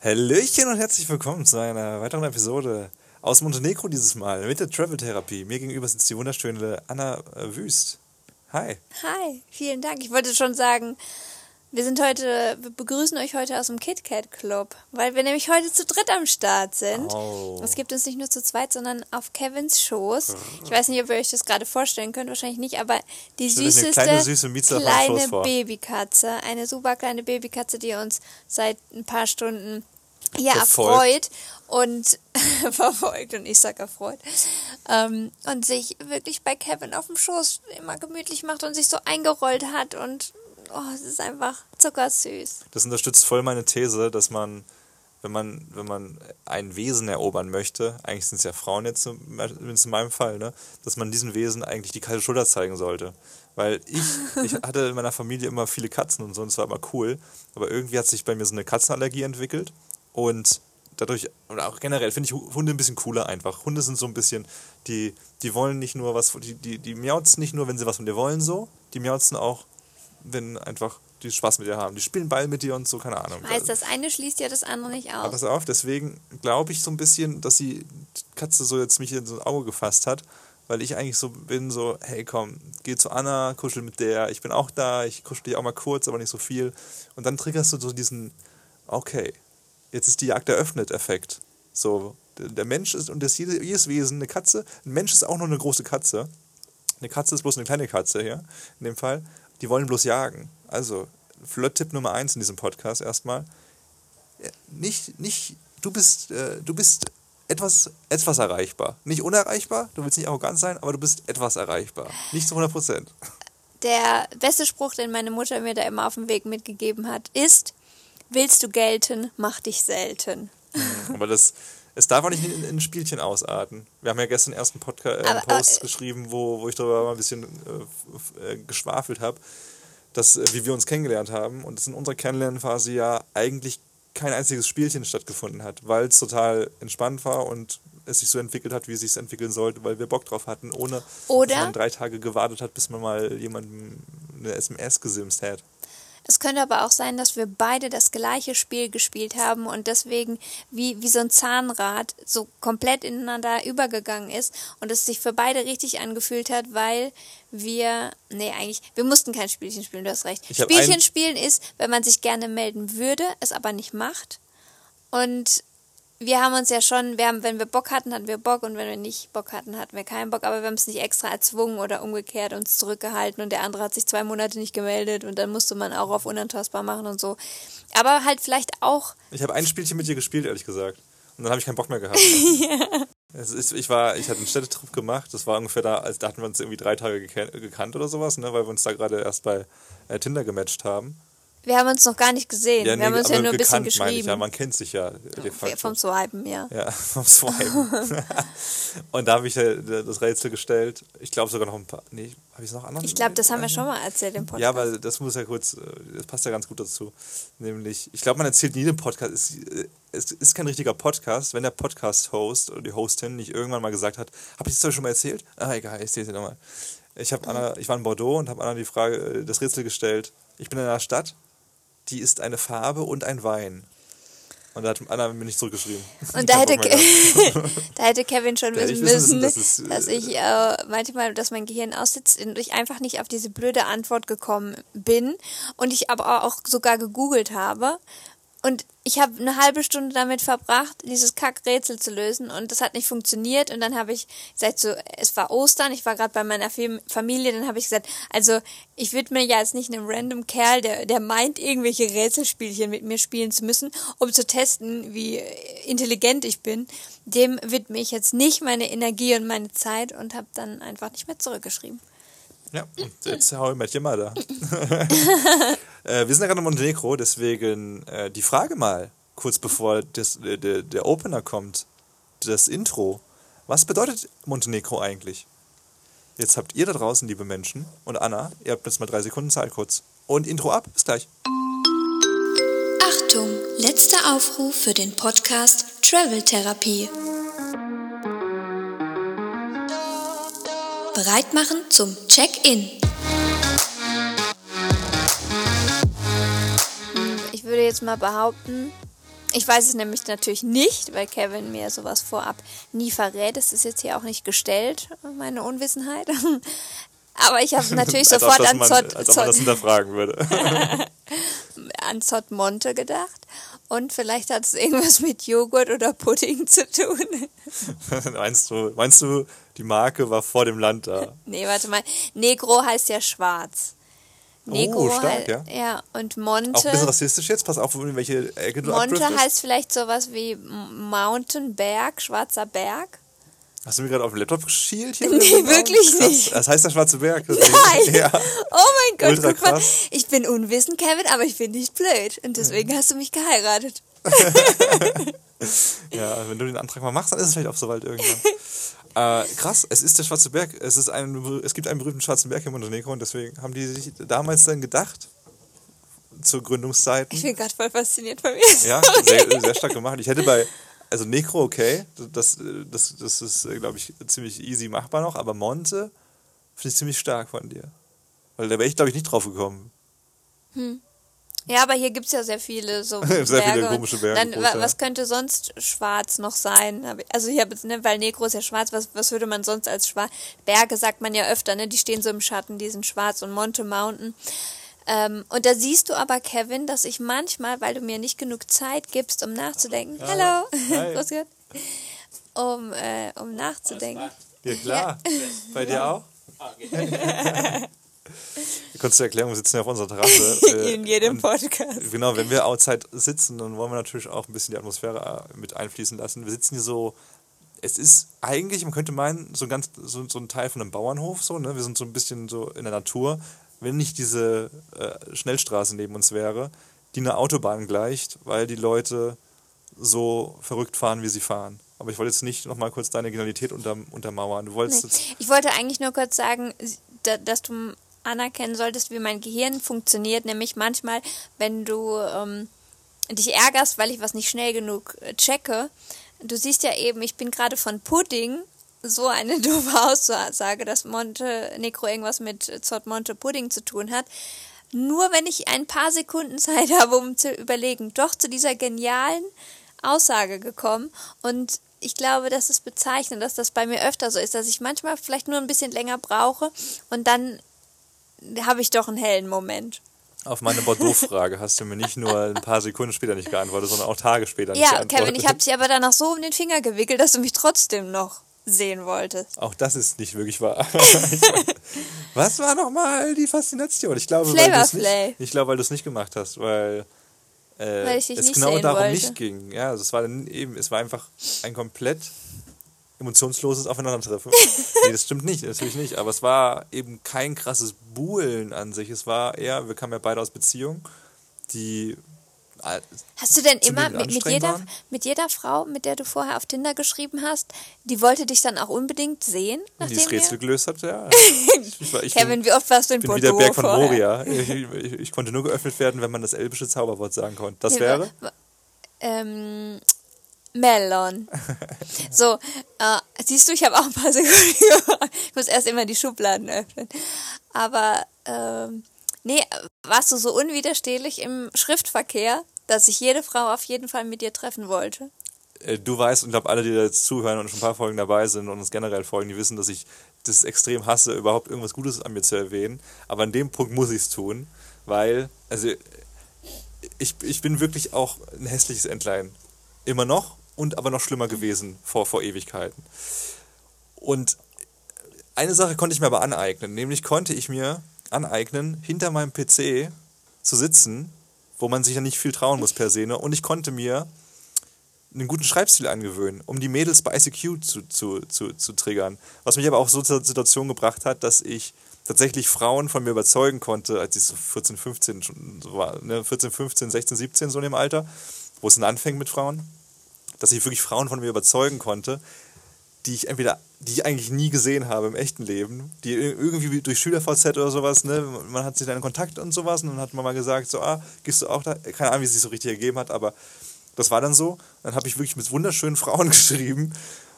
Hallöchen und herzlich willkommen zu einer weiteren Episode aus Montenegro dieses Mal mit der Travel Therapie. Mir gegenüber sitzt die wunderschöne Anna Wüst. Hi. Hi, vielen Dank. Ich wollte schon sagen, wir sind heute, wir begrüßen euch heute aus dem KitKat Club, weil wir nämlich heute zu dritt am Start sind. Oh. Es gibt uns nicht nur zu zweit, sondern auf Kevins Schoß. Ich weiß nicht, ob ihr euch das gerade vorstellen könnt, wahrscheinlich nicht, aber die eine süßeste kleine, süße kleine. Babykatze, eine super kleine Babykatze, die uns seit ein paar Stunden ja, Verfolgt. erfreut und verfolgt und ich sag erfreut ähm, und sich wirklich bei Kevin auf dem Schoß immer gemütlich macht und sich so eingerollt hat und oh, es ist einfach zuckersüß. Das unterstützt voll meine These, dass man, wenn man, wenn man ein Wesen erobern möchte, eigentlich sind es ja Frauen jetzt zumindest in meinem Fall, ne, dass man diesen Wesen eigentlich die kalte Schulter zeigen sollte. Weil ich, ich hatte in meiner Familie immer viele Katzen und so und es war immer cool. Aber irgendwie hat sich bei mir so eine Katzenallergie entwickelt und dadurch, oder auch generell, finde ich Hunde ein bisschen cooler einfach. Hunde sind so ein bisschen, die, die wollen nicht nur was, die, die, die miauzen nicht nur, wenn sie was von dir wollen, so. Die miauzen auch, wenn einfach die Spaß mit dir haben. Die spielen Ball mit dir und so, keine Ahnung. Heißt, das eine schließt ja das andere nicht Aber aus. pass auf, deswegen glaube ich so ein bisschen, dass die Katze so jetzt mich in so ein Auge gefasst hat, weil ich eigentlich so bin, so, hey komm, geh zu Anna, kuschel mit der, ich bin auch da, ich kuschel dich auch mal kurz, aber nicht so viel. Und dann triggerst du so diesen, okay, jetzt ist die Jagd eröffnet Effekt. So, der Mensch ist, und das jede- jedes Wesen, eine Katze, ein Mensch ist auch noch eine große Katze. Eine Katze ist bloß eine kleine Katze hier, in dem Fall. Die wollen bloß jagen. Also, Flirt-Tipp Nummer eins in diesem Podcast erstmal nicht, nicht, du bist, äh, du bist etwas, etwas erreichbar. Nicht unerreichbar, du willst nicht arrogant sein, aber du bist etwas erreichbar. Nicht zu 100 Prozent. Der beste Spruch, den meine Mutter mir da immer auf dem Weg mitgegeben hat, ist, willst du gelten, mach dich selten. Aber das, es darf auch nicht in, in ein Spielchen ausarten. Wir haben ja gestern erst einen Podcast, äh, einen Aber, Post äh, geschrieben, wo, wo ich darüber mal ein bisschen äh, äh, geschwafelt habe, dass, äh, wie wir uns kennengelernt haben und dass in unserer Kennenlernphase ja eigentlich kein einziges Spielchen stattgefunden hat, weil es total entspannt war und es sich so entwickelt hat, wie es sich entwickeln sollte, weil wir Bock drauf hatten, ohne Oder? dass man drei Tage gewartet hat, bis man mal jemandem eine SMS gesimst hat. Es könnte aber auch sein, dass wir beide das gleiche Spiel gespielt haben und deswegen wie, wie so ein Zahnrad so komplett ineinander übergegangen ist und es sich für beide richtig angefühlt hat, weil wir, nee, eigentlich, wir mussten kein Spielchen spielen, du hast recht. Spielchen spielen ist, wenn man sich gerne melden würde, es aber nicht macht. Und wir haben uns ja schon, wir haben, wenn wir Bock hatten, hatten wir Bock und wenn wir nicht Bock hatten, hatten wir keinen Bock, aber wir haben es nicht extra erzwungen oder umgekehrt uns zurückgehalten und der andere hat sich zwei Monate nicht gemeldet und dann musste man auch auf unantastbar machen und so. Aber halt vielleicht auch, Ich habe ein Spielchen mit dir gespielt, ehrlich gesagt. Und dann habe ich keinen Bock mehr gehabt. es ist, ich, war, ich hatte einen Städtetrip gemacht, das war ungefähr da, also da hatten wir uns irgendwie drei Tage gekannt oder sowas, ne, weil wir uns da gerade erst bei äh, Tinder gematcht haben. Wir haben uns noch gar nicht gesehen. wir haben uns ja aber nur ein bisschen meine ich, geschrieben. ja, man kennt sich ja facto. vom Swipen, ja. Ja, vom Swipen. und da habe ich äh, das Rätsel gestellt. Ich glaube sogar noch ein paar. Nee, habe ich es noch anderen? Ich glaube, das haben wir schon mal erzählt im Podcast. Ja, weil das muss ja kurz, äh, das passt ja ganz gut dazu. Nämlich, ich glaube, man erzählt nie im Podcast, es, äh, es ist kein richtiger Podcast, wenn der Podcast-Host oder die Hostin nicht irgendwann mal gesagt hat, habe ich das schon mal erzählt? Ah, egal, ich erzähle es dir nochmal. Ich, hab Anna, ich war in Bordeaux und habe Anna die Frage, das Rätsel gestellt. Ich bin in einer Stadt, die ist eine Farbe und ein Wein. Und da hat Anna mir nicht zurückgeschrieben. Und da hätte, da hätte Kevin schon wissen müssen, dass, dass es, äh, ich äh, manchmal, dass mein Gehirn aussitzt und ich einfach nicht auf diese blöde Antwort gekommen bin und ich aber auch sogar gegoogelt habe. Und ich habe eine halbe Stunde damit verbracht, dieses Kackrätsel zu lösen und das hat nicht funktioniert. Und dann habe ich gesagt, so, es war Ostern, ich war gerade bei meiner Fam- Familie, dann habe ich gesagt, also ich mir ja jetzt nicht einem random Kerl, der, der meint, irgendwelche Rätselspielchen mit mir spielen zu müssen, um zu testen, wie intelligent ich bin, dem widme ich jetzt nicht meine Energie und meine Zeit und habe dann einfach nicht mehr zurückgeschrieben. Ja, und jetzt hau ich mal da. äh, wir sind ja gerade in Montenegro, deswegen äh, die Frage mal, kurz bevor das, äh, der, der Opener kommt, das Intro. Was bedeutet Montenegro eigentlich? Jetzt habt ihr da draußen, liebe Menschen, und Anna, ihr habt jetzt mal drei Sekunden Zeit kurz. Und Intro ab, bis gleich. Achtung, letzter Aufruf für den Podcast Travel Therapie. Bereit machen zum Check-in. Jetzt mal behaupten, Ich weiß es nämlich natürlich nicht, weil Kevin mir sowas vorab nie verrät. Es ist jetzt hier auch nicht gestellt, meine Unwissenheit. Aber ich habe natürlich sofort an man- Zott, Als ob man das hinterfragen würde. an Zott Monte gedacht. Und vielleicht hat es irgendwas mit Joghurt oder Pudding zu tun. meinst, du, meinst du, die Marke war vor dem Land da? nee, warte mal. Negro heißt ja schwarz. Negro Oh, stark, hei- ja. ja. Und Auch ein Monte. bisschen rassistisch jetzt? Pass auf, in welche Ecke du Monte heißt vielleicht sowas wie Mountain Berg, schwarzer Berg. Hast du mir gerade auf den Laptop geschielt? Hier Nee, wirklich Krass. nicht. Das heißt der Schwarze Berg. Nein. Ja. Oh mein Gott, Ultra guck mal. Ich bin unwissend, Kevin, aber ich bin nicht blöd. Und deswegen hast du mich geheiratet. ja, wenn du den Antrag mal machst, dann ist es vielleicht auch soweit irgendwann. Äh, krass, es ist der Schwarze Berg. Es, ist ein, es gibt einen berühmten Schwarzen Berg in Montenegro und deswegen haben die sich damals dann gedacht, zu Gründungszeiten. Ich bin gerade voll fasziniert von mir. Ja, sehr, sehr stark gemacht. Ich hätte bei, also Necro okay, das, das, das ist, glaube ich, ziemlich easy machbar noch, aber Monte finde ich ziemlich stark von dir. Weil da wäre ich, glaube ich, nicht drauf gekommen. Ja, aber hier gibt es ja sehr viele so Sehr viele Berge. komische Berge, Dann, wa- groß, ja. was könnte sonst schwarz noch sein? Also ich habe jetzt, ne, weil Negro ist ja schwarz, was, was würde man sonst als schwarz? Berge sagt man ja öfter, ne? Die stehen so im Schatten, die sind schwarz und Monte Mountain. Ähm, und da siehst du aber, Kevin, dass ich manchmal, weil du mir nicht genug Zeit gibst, um nachzudenken, hallo. Grüß Gott. um, äh, um nachzudenken. Ja, klar. Bei dir auch? Dir erklären, wir sitzen ja auf unserer Terrasse. äh, In jedem und Podcast. Genau, wenn wir outside sitzen, dann wollen wir natürlich auch ein bisschen die Atmosphäre äh, mit einfließen lassen. Wir sitzen hier so, es ist eigentlich, man könnte meinen, so, ein ganz, so, so ein Teil von einem Bauernhof, so, ne? Wir sind so ein bisschen so in der Natur. Wenn nicht diese äh, Schnellstraße neben uns wäre, die eine Autobahn gleicht, weil die Leute so verrückt fahren, wie sie fahren. Aber ich wollte jetzt nicht nochmal kurz deine Genialität unter, untermauern. Du wolltest Nee. Ich wollte eigentlich nur kurz sagen, da- dass du anerkennen solltest, wie mein Gehirn funktioniert. Nämlich manchmal, wenn du ähm, dich ärgerst, weil ich was nicht schnell genug äh, checke. Du siehst ja eben, ich bin gerade von Pudding so eine doofe Aussage, dass Monte Necro irgendwas mit Zott Monte Pudding zu tun hat. Nur wenn ich ein paar Sekunden Zeit habe, um zu überlegen, doch zu dieser genialen Aussage gekommen. Und ich glaube, das ist bezeichnend, dass das bei mir öfter so ist, dass ich manchmal vielleicht nur ein bisschen länger brauche und dann habe ich doch einen hellen Moment. Auf meine Bordeaux-Frage hast du mir nicht nur ein paar Sekunden später nicht geantwortet, sondern auch Tage später nicht Ja, geantwortet. Kevin, ich habe sie aber danach so um den Finger gewickelt, dass du mich trotzdem noch sehen wolltest. Auch das ist nicht wirklich wahr. Was war nochmal die Faszination? Ich glaube, weil nicht, ich glaube, du es nicht gemacht hast, weil, äh, Weil dich es nicht genau darum wollte. nicht ging. Ja, also es war dann eben, es war einfach ein komplett emotionsloses Aufeinandertreffen. nee, das stimmt nicht, natürlich nicht. Aber es war eben kein krasses Buhlen an sich. Es war eher, wir kamen ja beide aus Beziehungen, die Hast du denn immer mit, mit, jeder, waren? mit jeder Frau, mit der du vorher auf Tinder geschrieben hast, die wollte dich dann auch unbedingt sehen? die das Rätsel gelöst hat, ja. Ich, war, ich Kevin, wie oft warst du in bin wie der Bordeaux Berg von vorher? Moria. Ich, ich, ich konnte nur geöffnet werden, wenn man das elbische Zauberwort sagen konnte. Das Ja, wäre? Ähm, Melon. So, äh, siehst du, ich habe auch ein paar Sekunden. Ich muss erst immer die Schubladen öffnen. Aber, ähm, nee, warst du so unwiderstehlich im Schriftverkehr, dass ich jede Frau auf jeden Fall mit dir treffen wollte? Äh, Du weißt, und ich glaube, alle, die da jetzt zuhören und schon ein paar Folgen dabei sind und uns generell folgen, die wissen, dass ich das extrem hasse, überhaupt irgendwas Gutes an mir zu erwähnen. Aber an dem Punkt muss ich es tun, weil, also, ich, ich bin wirklich auch ein hässliches Entlein. Immer noch und aber noch schlimmer gewesen vor, vor Ewigkeiten. Und eine Sache konnte ich mir aber aneignen, nämlich konnte ich mir aneignen, hinter meinem PC zu sitzen, wo man sich ja nicht viel trauen muss per se, ne? und ich konnte mir einen guten Schreibstil angewöhnen, um die Mädels bei ICQ zu, zu, zu, zu triggern. Was mich aber auch so zur Situation gebracht hat, dass ich tatsächlich Frauen von mir überzeugen konnte, als ich so 14, 15 schon so war, ne? 14, 15, 16, 17 so in dem Alter, wo es dann anfängt mit Frauen, dass ich wirklich Frauen von mir überzeugen konnte, die ich entweder, die ich eigentlich nie gesehen habe im echten Leben, die irgendwie durch SchülerVZ oder sowas, ne, man hat sich dann in Kontakt und sowas und dann hat man mal gesagt, so, ah, gehst du auch da? Keine Ahnung, wie es sich so richtig ergeben hat, aber das war dann so. Dann habe ich wirklich mit wunderschönen Frauen geschrieben,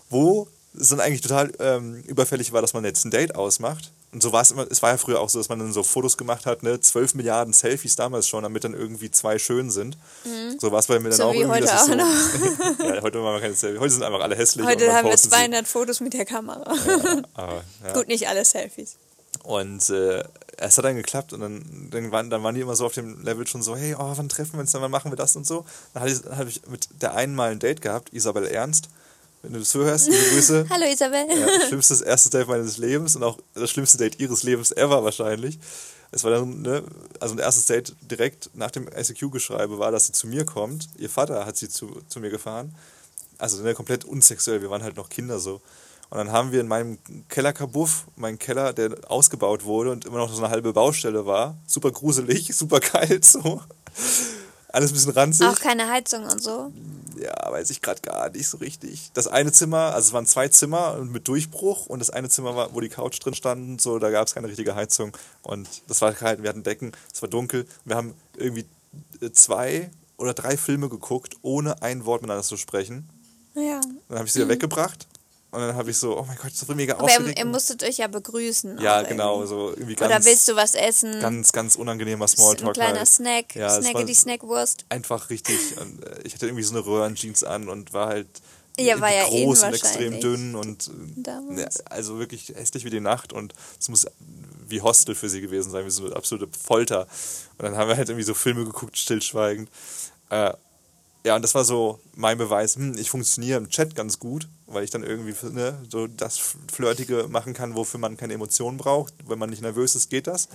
wo es dann eigentlich total ähm, überfällig war, dass man jetzt ein Date ausmacht Und so war es immer, es war ja früher auch so, dass man dann so Fotos gemacht hat, ne, 12 Milliarden Selfies damals schon, damit dann irgendwie zwei schön sind. So war es bei mir dann So auch wie irgendwie. heute auch so, ja, heute machen wir keine Selfies. Heute sind einfach alle hässlich. Heute haben wir postet sie. 200 Fotos mit der Kamera. Aber, ja. Gut, nicht alle Selfies. Und äh, es hat dann geklappt und dann, dann, waren, dann waren die immer so auf dem Level schon so, hey, oh, wann treffen wir uns dann, wann machen wir das und so. Dann hatte ich, dann hab ich mit der einen mal ein Date gehabt, Isabel Ernst. Wenn du das zuhörst, liebe Grüße. Hallo Isabel. Ja, schlimmstes erstes Date meines Lebens und auch das schlimmste Date ihres Lebens ever wahrscheinlich. Es war dann, ne, also ein erstes Date direkt nach dem ICQ-Geschreibe war, dass sie zu mir kommt. Ihr Vater hat sie zu, zu mir gefahren. Also ne, komplett unsexuell, wir waren halt noch Kinder so. Und dann haben wir in meinem Kellerkabuff, mein Keller, der ausgebaut wurde und immer noch so eine halbe Baustelle war, super gruselig, super kalt so. Alles ein bisschen ranzig. Auch keine Heizung und so. Ja, weiß ich gerade gar nicht so richtig. Das eine Zimmer, also es waren zwei Zimmer mit Durchbruch und das eine Zimmer war, wo die Couch drin stand, und so, da gab es keine richtige Heizung und das war kalt, wir hatten Decken, es war dunkel. Wir haben irgendwie äh, zwei oder drei Filme geguckt, ohne ein Wort miteinander zu sprechen. Ja. Dann habe ich sie wieder weggebracht und dann habe ich so, oh mein Gott, so mega Aber ihr, aufgeregt. ihr musstet euch ja begrüßen. ja, genau, so irgendwie ganz, Oder willst du was essen? ganz, ganz unangenehmer ein Smalltalk. kleiner halt. Snack. Ja, Snacke die Snackwurst. einfach richtig. Und, äh, ich hatte irgendwie so eine Röhrenjeans an und war halt Ja, war ja groß in und extrem dünn und äh, Damals. ja, also wirklich hässlich wie die Nacht und es muss wie Hostel für sie gewesen sein, wie so eine absolute Folter. Und dann haben wir halt irgendwie so Filme geguckt, stillschweigend. Äh, ja, und das war so mein Beweis, hm, ich funktioniere im Chat ganz gut, weil ich dann irgendwie ne, so das Flirtige machen kann, wofür man keine Emotionen braucht. Wenn man nicht nervös ist, geht das.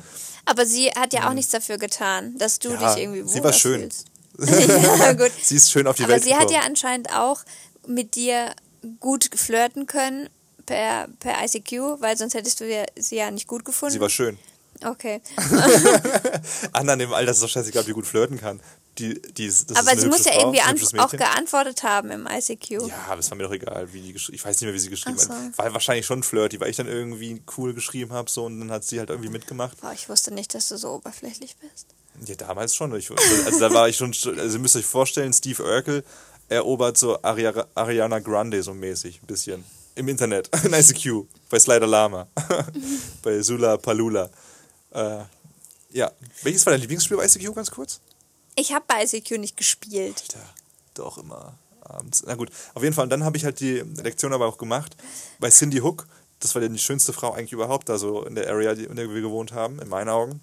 Aber sie hat ja auch nichts dafür getan, dass du. Ja, dich irgendwie sie war schön. fühlst. ja, gut. Sie ist schön auf die Aber Welt sie hat gekommen. ja anscheinend auch mit dir gut flirten können per, per ICQ, weil sonst hättest du ja, sie ja nicht gut gefunden. Sie war schön. okay. Anderen im Alter ist es doch scheißegal, die gut flirten kann. Die, die Aber sie muss ja Frau, irgendwie auch geantwortet haben im ICQ. Ja, aber es war mir doch egal, wie die gesch- Ich weiß nicht mehr, wie sie geschrieben so. hat. War wahrscheinlich schon flirty, weil ich dann irgendwie cool geschrieben habe so, und dann hat sie halt irgendwie mitgemacht. Boah, ich wusste nicht, dass du so oberflächlich bist. Ja, damals schon. Ich, also da war ich schon. Also ihr müsst euch vorstellen, Steve Urkel erobert so Aria, Ariana Grande so mäßig, ein bisschen. Im Internet, in ICQ, bei Slider Lama, bei Sula Palula. Äh, ja, welches war dein Lieblingsspiel bei ICQ, ganz kurz? Ich habe bei ICQ nicht gespielt. Alter, doch immer abends. Na gut, auf jeden Fall. Und dann habe ich halt die Lektion aber auch gemacht bei Cindy Hook. Das war die schönste Frau eigentlich überhaupt, da so in der Area, in der wir gewohnt haben, in meinen Augen.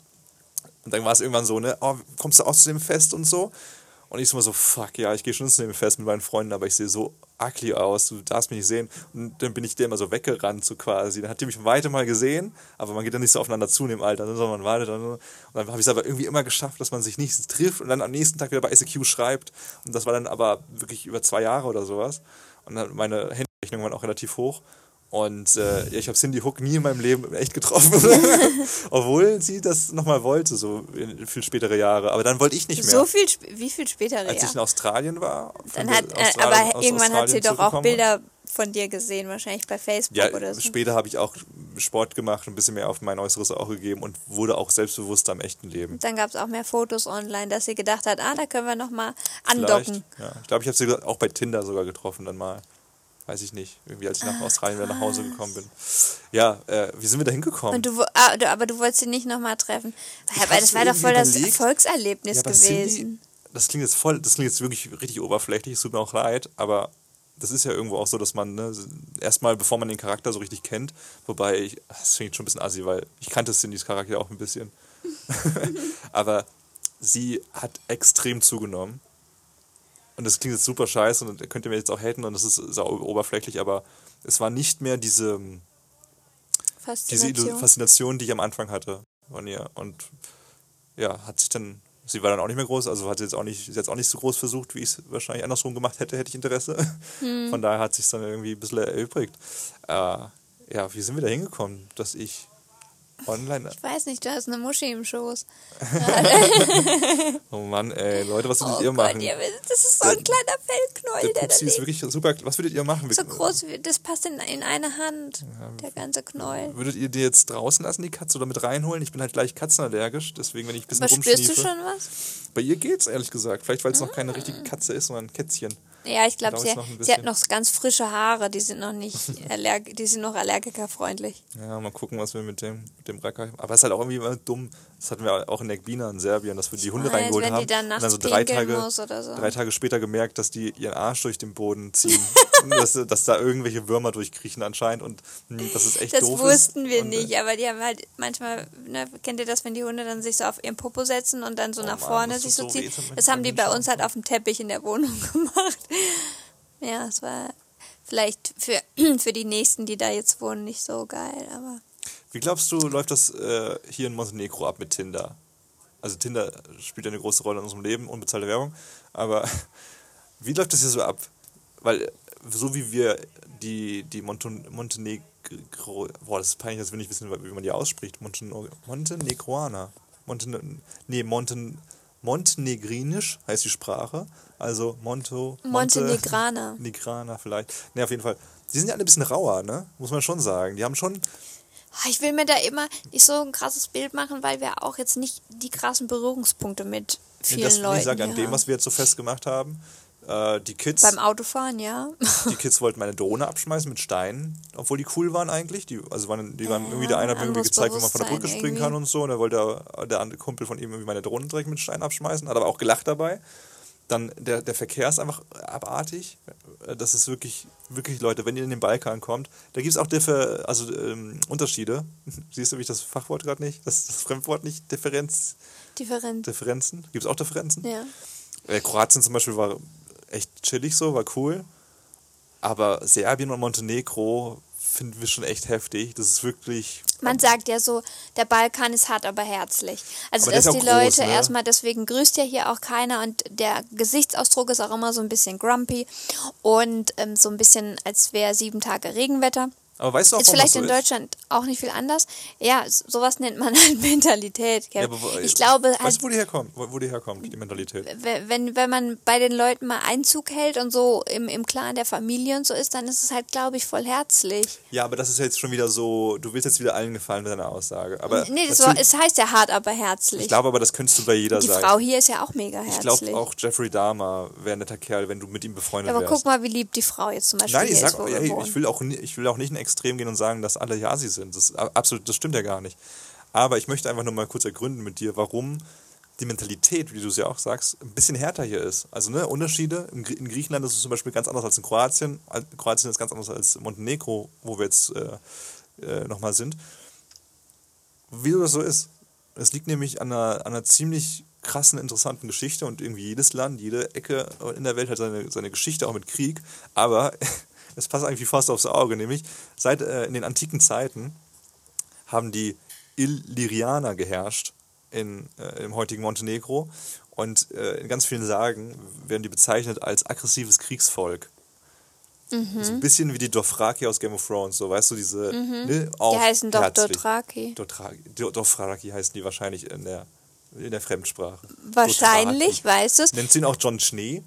Und dann war es irgendwann so, ne, oh, kommst du auch zu dem Fest und so? Und ich so so, fuck, ja, ich gehe schon zu dem Fest mit meinen Freunden, aber ich sehe so ugly aus, du darfst mich nicht sehen. Und dann bin ich der immer so weggerannt, so quasi. Dann hat die mich von weitem mal gesehen, aber man geht dann nicht so aufeinander zu in dem Alter, ne, sondern man wartet dann. Und dann habe ich es aber irgendwie immer geschafft, dass man sich nicht trifft und dann am nächsten Tag wieder bei ICQ schreibt. Und das war dann aber wirklich über zwei Jahre oder sowas. Und dann meine Handyrechnung waren auch relativ hoch. Und äh, ich habe Cindy Hook nie in meinem Leben echt getroffen. Obwohl sie das nochmal wollte, so viel spätere Jahre. Aber dann wollte ich nicht mehr. So viel, wie viel später Als ich in Australien war. Dann hat, äh, aber irgendwann hat sie doch auch. Bilder von dir gesehen, wahrscheinlich bei Facebook Ja, oder so. später habe ich auch Sport gemacht, ein bisschen mehr auf mein Äußeres auch gegeben und wurde auch selbstbewusster im echten Leben. Dann gab es auch mehr Fotos online, dass sie gedacht hat, ah, da können wir nochmal Vielleicht. andocken. Ja. Ich glaube, ich habe sie auch bei Tinder sogar getroffen dann mal. Weiß ich nicht. Irgendwie als ich nach Australien wieder nach Hause gekommen bin. Ja, äh, wie sind wir da hingekommen? Und du, ah, du, aber du wolltest sie nicht nochmal treffen. Weil das war doch voll das überlegt. Erfolgserlebnis Ja, gewesen. Cindy, das klingt jetzt voll, das klingt jetzt wirklich richtig oberflächlich, es tut mir auch leid, aber das ist ja irgendwo auch so, dass man ne, erstmal, bevor man den Charakter so richtig kennt, wobei ich, das finde ich schon ein bisschen assi, weil ich kannte Cindys Charakter auch ein bisschen. aber sie hat extrem zugenommen. Und das klingt jetzt super scheiße und könnt ihr mir jetzt auch haten und das ist sau oberflächlich, aber es war nicht mehr diese, diese Illu- Faszination. Faszination, die ich am Anfang hatte von ihr. Und ja, hat sich dann, sie war dann auch nicht mehr groß, also hat sie jetzt auch nicht, sie jetzt auch nicht so groß versucht, wie ich es wahrscheinlich andersrum gemacht hätte, hätte ich Interesse. Hm. Von daher hat sich dann irgendwie ein bisschen erübrigt. Äh, ja, wie sind wir da hingekommen, dass ich online. Ich weiß nicht, du hast eine Muschi im Schoß. Oh Mann, ey, Leute, was würdet Oh ihr Gott, machen? ihr, das ist so ein kleiner Fellknäuel, Der der, da Pupsi ist wirklich super. Was würdet ihr machen? So groß, wie, das passt in, in eine Hand, der ganze Knäuel. Würdet ihr die jetzt draußen lassen, die Katze, oder mit reinholen? Ich bin halt gleich katzenallergisch, deswegen, wenn ich ein bisschen Aber spürst du rumschniefe. schon was? Bei ihr geht's, ehrlich gesagt. Vielleicht, weil es noch Ah. keine richtige Katze ist, sondern ein Kätzchen. Ja, ich glaube, sie, sie hat noch ganz frische Haare, die sind noch nicht allerg die sind noch allergikerfreundlich. Ja, mal gucken, was wir mit dem, mit dem Racker. Aber es ist halt auch irgendwie immer dumm. Das hatten wir auch in Egbina in Serbien, dass wir die Hunde weiß, reingeholt wenn die haben. dann und nachts dann so drei Tage, so. drei Tage später gemerkt, dass die ihren Arsch durch den Boden ziehen. dass, dass da irgendwelche Würmer durchkriechen anscheinend und hm, das ist echt Das doof wussten ist. wir Und, äh, nicht, aber die haben halt manchmal, ne, kennt ihr das, wenn die Hunde dann sich so auf ihren Popo setzen und dann so Oh nach Mann, vorne das sich so ziehen? Das haben die bei uns halt auf dem Teppich in der Wohnung gemacht. Ja, es war vielleicht für, für die Nächsten, die da jetzt wohnen, nicht so geil, aber Wie glaubst du, läuft das äh, hier in Montenegro ab mit Tinder? Also Tinder spielt eine große Rolle in unserem Leben, unbezahlte Werbung. Aber wie läuft das hier so ab? Weil äh, so wie wir die, die Monten Montenegro... Boah, das ist peinlich, dass wir nicht wissen, wie man die ausspricht. Monten Montenegroaner. Monten nee, Monten Montenegrinisch heißt die Sprache. Also Monto... Monte- Montenegraner. Negraner vielleicht. Ne, auf jeden Fall. Die sind ja alle ein bisschen rauer, ne? Muss man schon sagen. Die haben schon... Ah, Ich will mir da immer nicht so ein krasses Bild machen, weil wir auch jetzt nicht die krassen Berührungspunkte mit Nee, vielen das will Leuten ich sagen, an hier dem, haben. was wir jetzt so festgemacht haben. Äh, die Kids, Beim Autofahren, ja. die Kids wollten meine Drohne abschmeißen mit Steinen, obwohl die cool waren eigentlich. Die, also waren, die waren irgendwie, der eine hat mir irgendwie gezeigt, wie man von der Brücke springen kann irgendwie. und so. Und da wollte der, der andere Kumpel von ihm irgendwie meine Drohne direkt mit Steinen abschmeißen, hat aber auch gelacht dabei. Dann der, der Verkehr ist einfach abartig. Das ist wirklich, wirklich, Leute, wenn ihr in den Balkan kommt, da gibt es auch Differ, also, ähm, Unterschiede. Siehst du, wie ich das Fachwort gerade nicht, das, das Fremdwort nicht, Differenz, Different. Differenzen? Gibt es auch Differenzen? Ja. Äh, Kroatien zum Beispiel war echt chillig so, war cool. Aber Serbien und Montenegro finden wir schon echt heftig. Das ist wirklich. Man sagt ja so, der Balkan ist hart, aber herzlich. Also, Aber dass die groß, Leute ne? erstmal, deswegen grüßt ja hier auch keiner und der Gesichtsausdruck ist auch immer so ein bisschen grumpy und ähm, so ein bisschen, als wäre sieben Tage Regenwetter. Aber weißt du auch, Ist vielleicht in so ist? Deutschland auch nicht viel anders. Ja, sowas nennt man halt Mentalität. Ja, aber wo- ich glaube halt, Weißt du, wo die herkommt? Wo, wo die herkommt, die Mentalität? we- wenn, wenn man bei den Leuten mal Einzug hält und so im, im Clan der Familie und so ist, dann ist es halt, glaube ich, voll herzlich. Ja, aber das ist jetzt schon wieder so. Du willst jetzt wieder allen gefallen mit deiner Aussage. Aber Nee, das war, es heißt ja hart, aber herzlich. ich glaube aber, das könntest du bei jeder Die sagen. Frau hier ist ja auch mega ich herzlich. glaube auch, Jeffrey Dahmer wäre ein netter Kerl, wenn du mit ihm befreundet aber wärst. guck mal, wie lieb die Frau jetzt zum Beispiel Nein, ich sag, ey, ich will auch ich will auch nicht in Extrem gehen und sagen, dass alle Yasi sind. Das absolut, das stimmt ja gar nicht. Aber ich möchte einfach nur mal kurz ergründen mit dir, warum die Mentalität, wie du es ja auch sagst, ein bisschen härter hier ist. Also ne, Unterschiede. In, Grie- in Griechenland ist es zum Beispiel ganz anders als in Kroatien. Kroatien ist ganz anders als Montenegro, wo wir jetzt äh, äh, nochmal sind. Wieso das so ist? Es liegt nämlich an einer, an einer ziemlich krassen, interessanten Geschichte und irgendwie jedes Land, jede Ecke in der Welt hat seine, seine Geschichte auch mit Krieg. Aber es passt eigentlich fast aufs Auge, nämlich seit äh, in den antiken Zeiten haben die Illyrianer geherrscht in, äh, im heutigen Montenegro und äh, in ganz vielen Sagen werden die bezeichnet als aggressives Kriegsvolk. Mhm. So ein bisschen wie die Dothraki aus Game of Thrones, so weißt du, diese. Ne, Die heißen doch. Dothraki. Dothraki, Do- Dothraki heißen die wahrscheinlich in der, in der Fremdsprache. Wahrscheinlich, Dothraki. weißt du es. Nennt sie ihn auch John Schnee?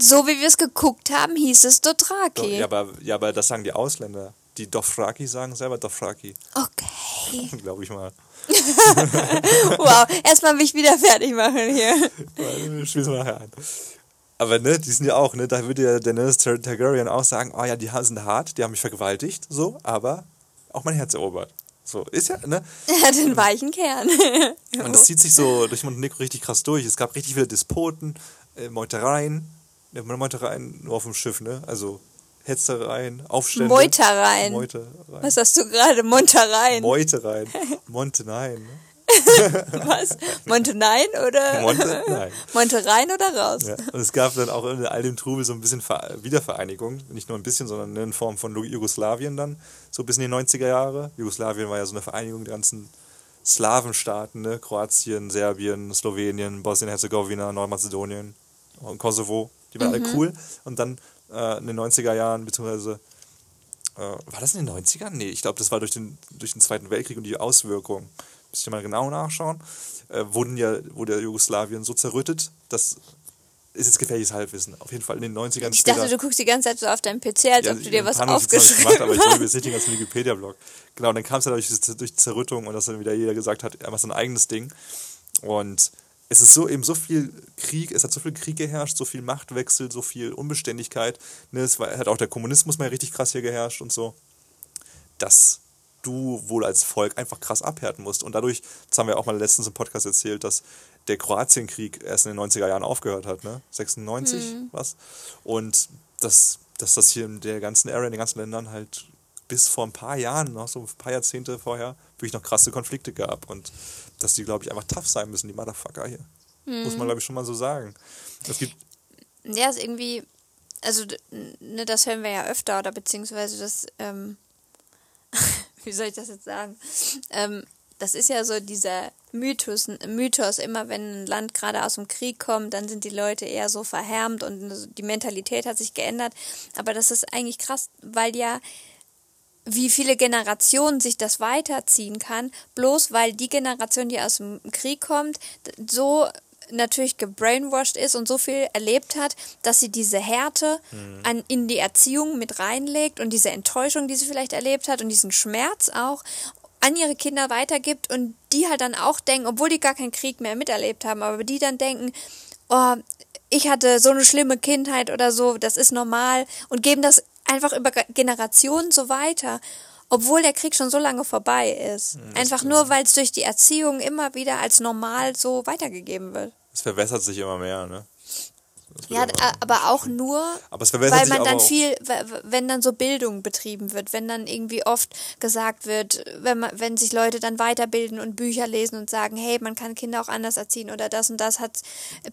So wie wir es geguckt haben, hieß es Do, Dothraki. ja, aber, ja, aber das sagen die Ausländer. Die Dothraki sagen selber Dothraki, Okay. glaube ich mal. Wow, erstmal mich wieder fertig machen hier. Spiel's mal nachher ein. Aber ne, die sind ja auch, ne, da würde ja Daenerys Tar- Targaryen auch sagen, oh ja, die sind hart, die haben mich vergewaltigt, so, aber auch mein Herz erobert. So, ist ja, ne? Er hat einen weichen Kern. Und das zieht sich so durch Montenegro richtig krass durch. Es gab richtig viele Despoten, äh, Meutereien, ja, Meutereien nur auf dem Schiff, ne? Also Hetzereien, Aufstände. Meutereien. Meutereien. Was hast du gerade? Montereien. Meutereien. Montenein. Ne? Was? Montenein oder? Monte? Nein. Monterein oder raus? Ja. Und es gab dann auch in all dem Trubel so ein bisschen Ver Wiedervereinigung. Nicht nur ein bisschen, sondern in Form von Jugoslawien dann. So bis in die 90er Jahre. Jugoslawien war ja so eine Vereinigung der ganzen Slawenstaaten, ne? Kroatien, Serbien, Slowenien, Bosnien-Herzegowina, Neumazedonien und Kosovo. Die waren alle cool. Und dann äh, in den 90er Jahren, beziehungsweise äh, war das in den 90ern? Nee, ich glaube, das war durch den, durch den Zweiten Weltkrieg und die Auswirkungen. Muss ich mal genau nachschauen. Äh, wurden ja, wurde Jugoslawien so zerrüttet, das ist jetzt gefährliches Halbwissen. Auf jeden Fall in den 90ern Ich dachte, du guckst die ganze Zeit so auf deinem PC, als ob du dir was aufgeschrieben gemacht, aber ich hast. wollte jetzt nicht den ganzen Wikipedia-Blog. Genau, dann kam es ja durch, durch Zerrüttung und dass dann wieder jeder gesagt hat, er macht sein eigenes Ding. Und es ist so eben so viel Krieg, es hat so viel Krieg geherrscht, so viel Machtwechsel, so viel Unbeständigkeit. Ne, es war, hat auch der Kommunismus mal richtig krass hier geherrscht und so, dass du wohl als Volk einfach krass abhärten musst. Und dadurch, das haben wir auch mal letztens im Podcast erzählt, dass der Kroatienkrieg erst in den 90er Jahren aufgehört hat, ne? 96 Mhm. was. Und dass, dass das hier in der ganzen Area, in den ganzen Ländern halt bis vor ein paar Jahren, noch so ein paar Jahrzehnte vorher, wirklich noch krasse Konflikte gab. Und dass die, glaube ich, einfach tough sein müssen, die Motherfucker hier. Muss man, glaube ich, schon mal so sagen. Es gibt Ja, ist irgendwie, also ne, das hören wir ja öfter oder beziehungsweise das, ähm, wie soll ich das jetzt sagen? Ähm, das ist ja so dieser Mythos, Mythos, immer wenn ein Land gerade aus dem Krieg kommt, dann sind die Leute eher so verhärmt und die Mentalität hat sich geändert. Aber das ist eigentlich krass, weil ja wie viele Generationen sich das weiterziehen kann, bloß weil die Generation, die aus dem Krieg kommt, so natürlich gebrainwashed ist und so viel erlebt hat, dass sie diese Härte an, in die Erziehung mit reinlegt und diese Enttäuschung, die sie vielleicht erlebt hat und diesen Schmerz auch an ihre Kinder weitergibt und die halt dann auch denken, obwohl die gar keinen Krieg mehr miterlebt haben, aber die dann denken, oh, ich hatte so eine schlimme Kindheit oder so, das ist normal und geben das einfach über Ge- Generationen so weiter, obwohl der Krieg schon so lange vorbei ist. Einfach nur, weil es durch die Erziehung immer wieder als normal so weitergegeben wird. Es verwässert sich immer mehr, ne? Das Ja, aber auch nur, weil man dann viel, wenn dann so Bildung betrieben wird, wenn dann irgendwie oft gesagt wird, wenn man, wenn sich Leute dann weiterbilden und Bücher lesen und sagen, hey, man kann Kinder auch anders erziehen oder das und das hat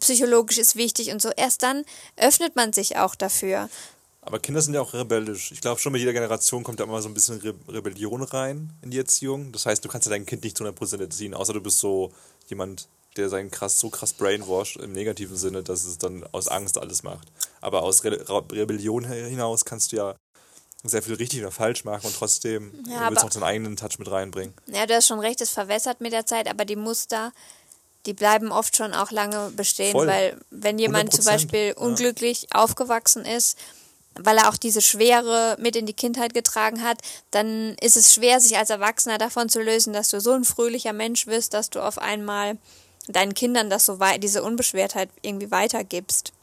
psychologisch ist wichtig und so, erst dann öffnet man sich auch dafür. Aber Kinder sind ja auch rebellisch. Ich glaube schon, mit jeder Generation kommt da immer so ein bisschen Re Rebellion rein in die Erziehung. Das heißt, du kannst ja dein Kind nicht zu 100% erziehen, außer du bist so jemand, der sein krass, so krass brainwashed im negativen Sinne, dass es dann aus Angst alles macht. Aber aus Re Ra- Rebellion hinaus kannst du ja sehr viel richtig oder falsch machen und trotzdem Ja, willst aber- noch deinen eigenen Touch mit reinbringen. Ja, du hast schon recht, es verwässert mit der Zeit, aber die Muster, die bleiben oft schon auch lange bestehen, Voll. weil wenn jemand zum 100%, Beispiel ja. unglücklich aufgewachsen ist, weil er auch diese Schwere mit in die Kindheit getragen hat, dann ist es schwer, sich als Erwachsener davon zu lösen, dass du so ein fröhlicher Mensch bist, dass du auf einmal deinen Kindern das so wei diese Unbeschwertheit irgendwie weitergibst.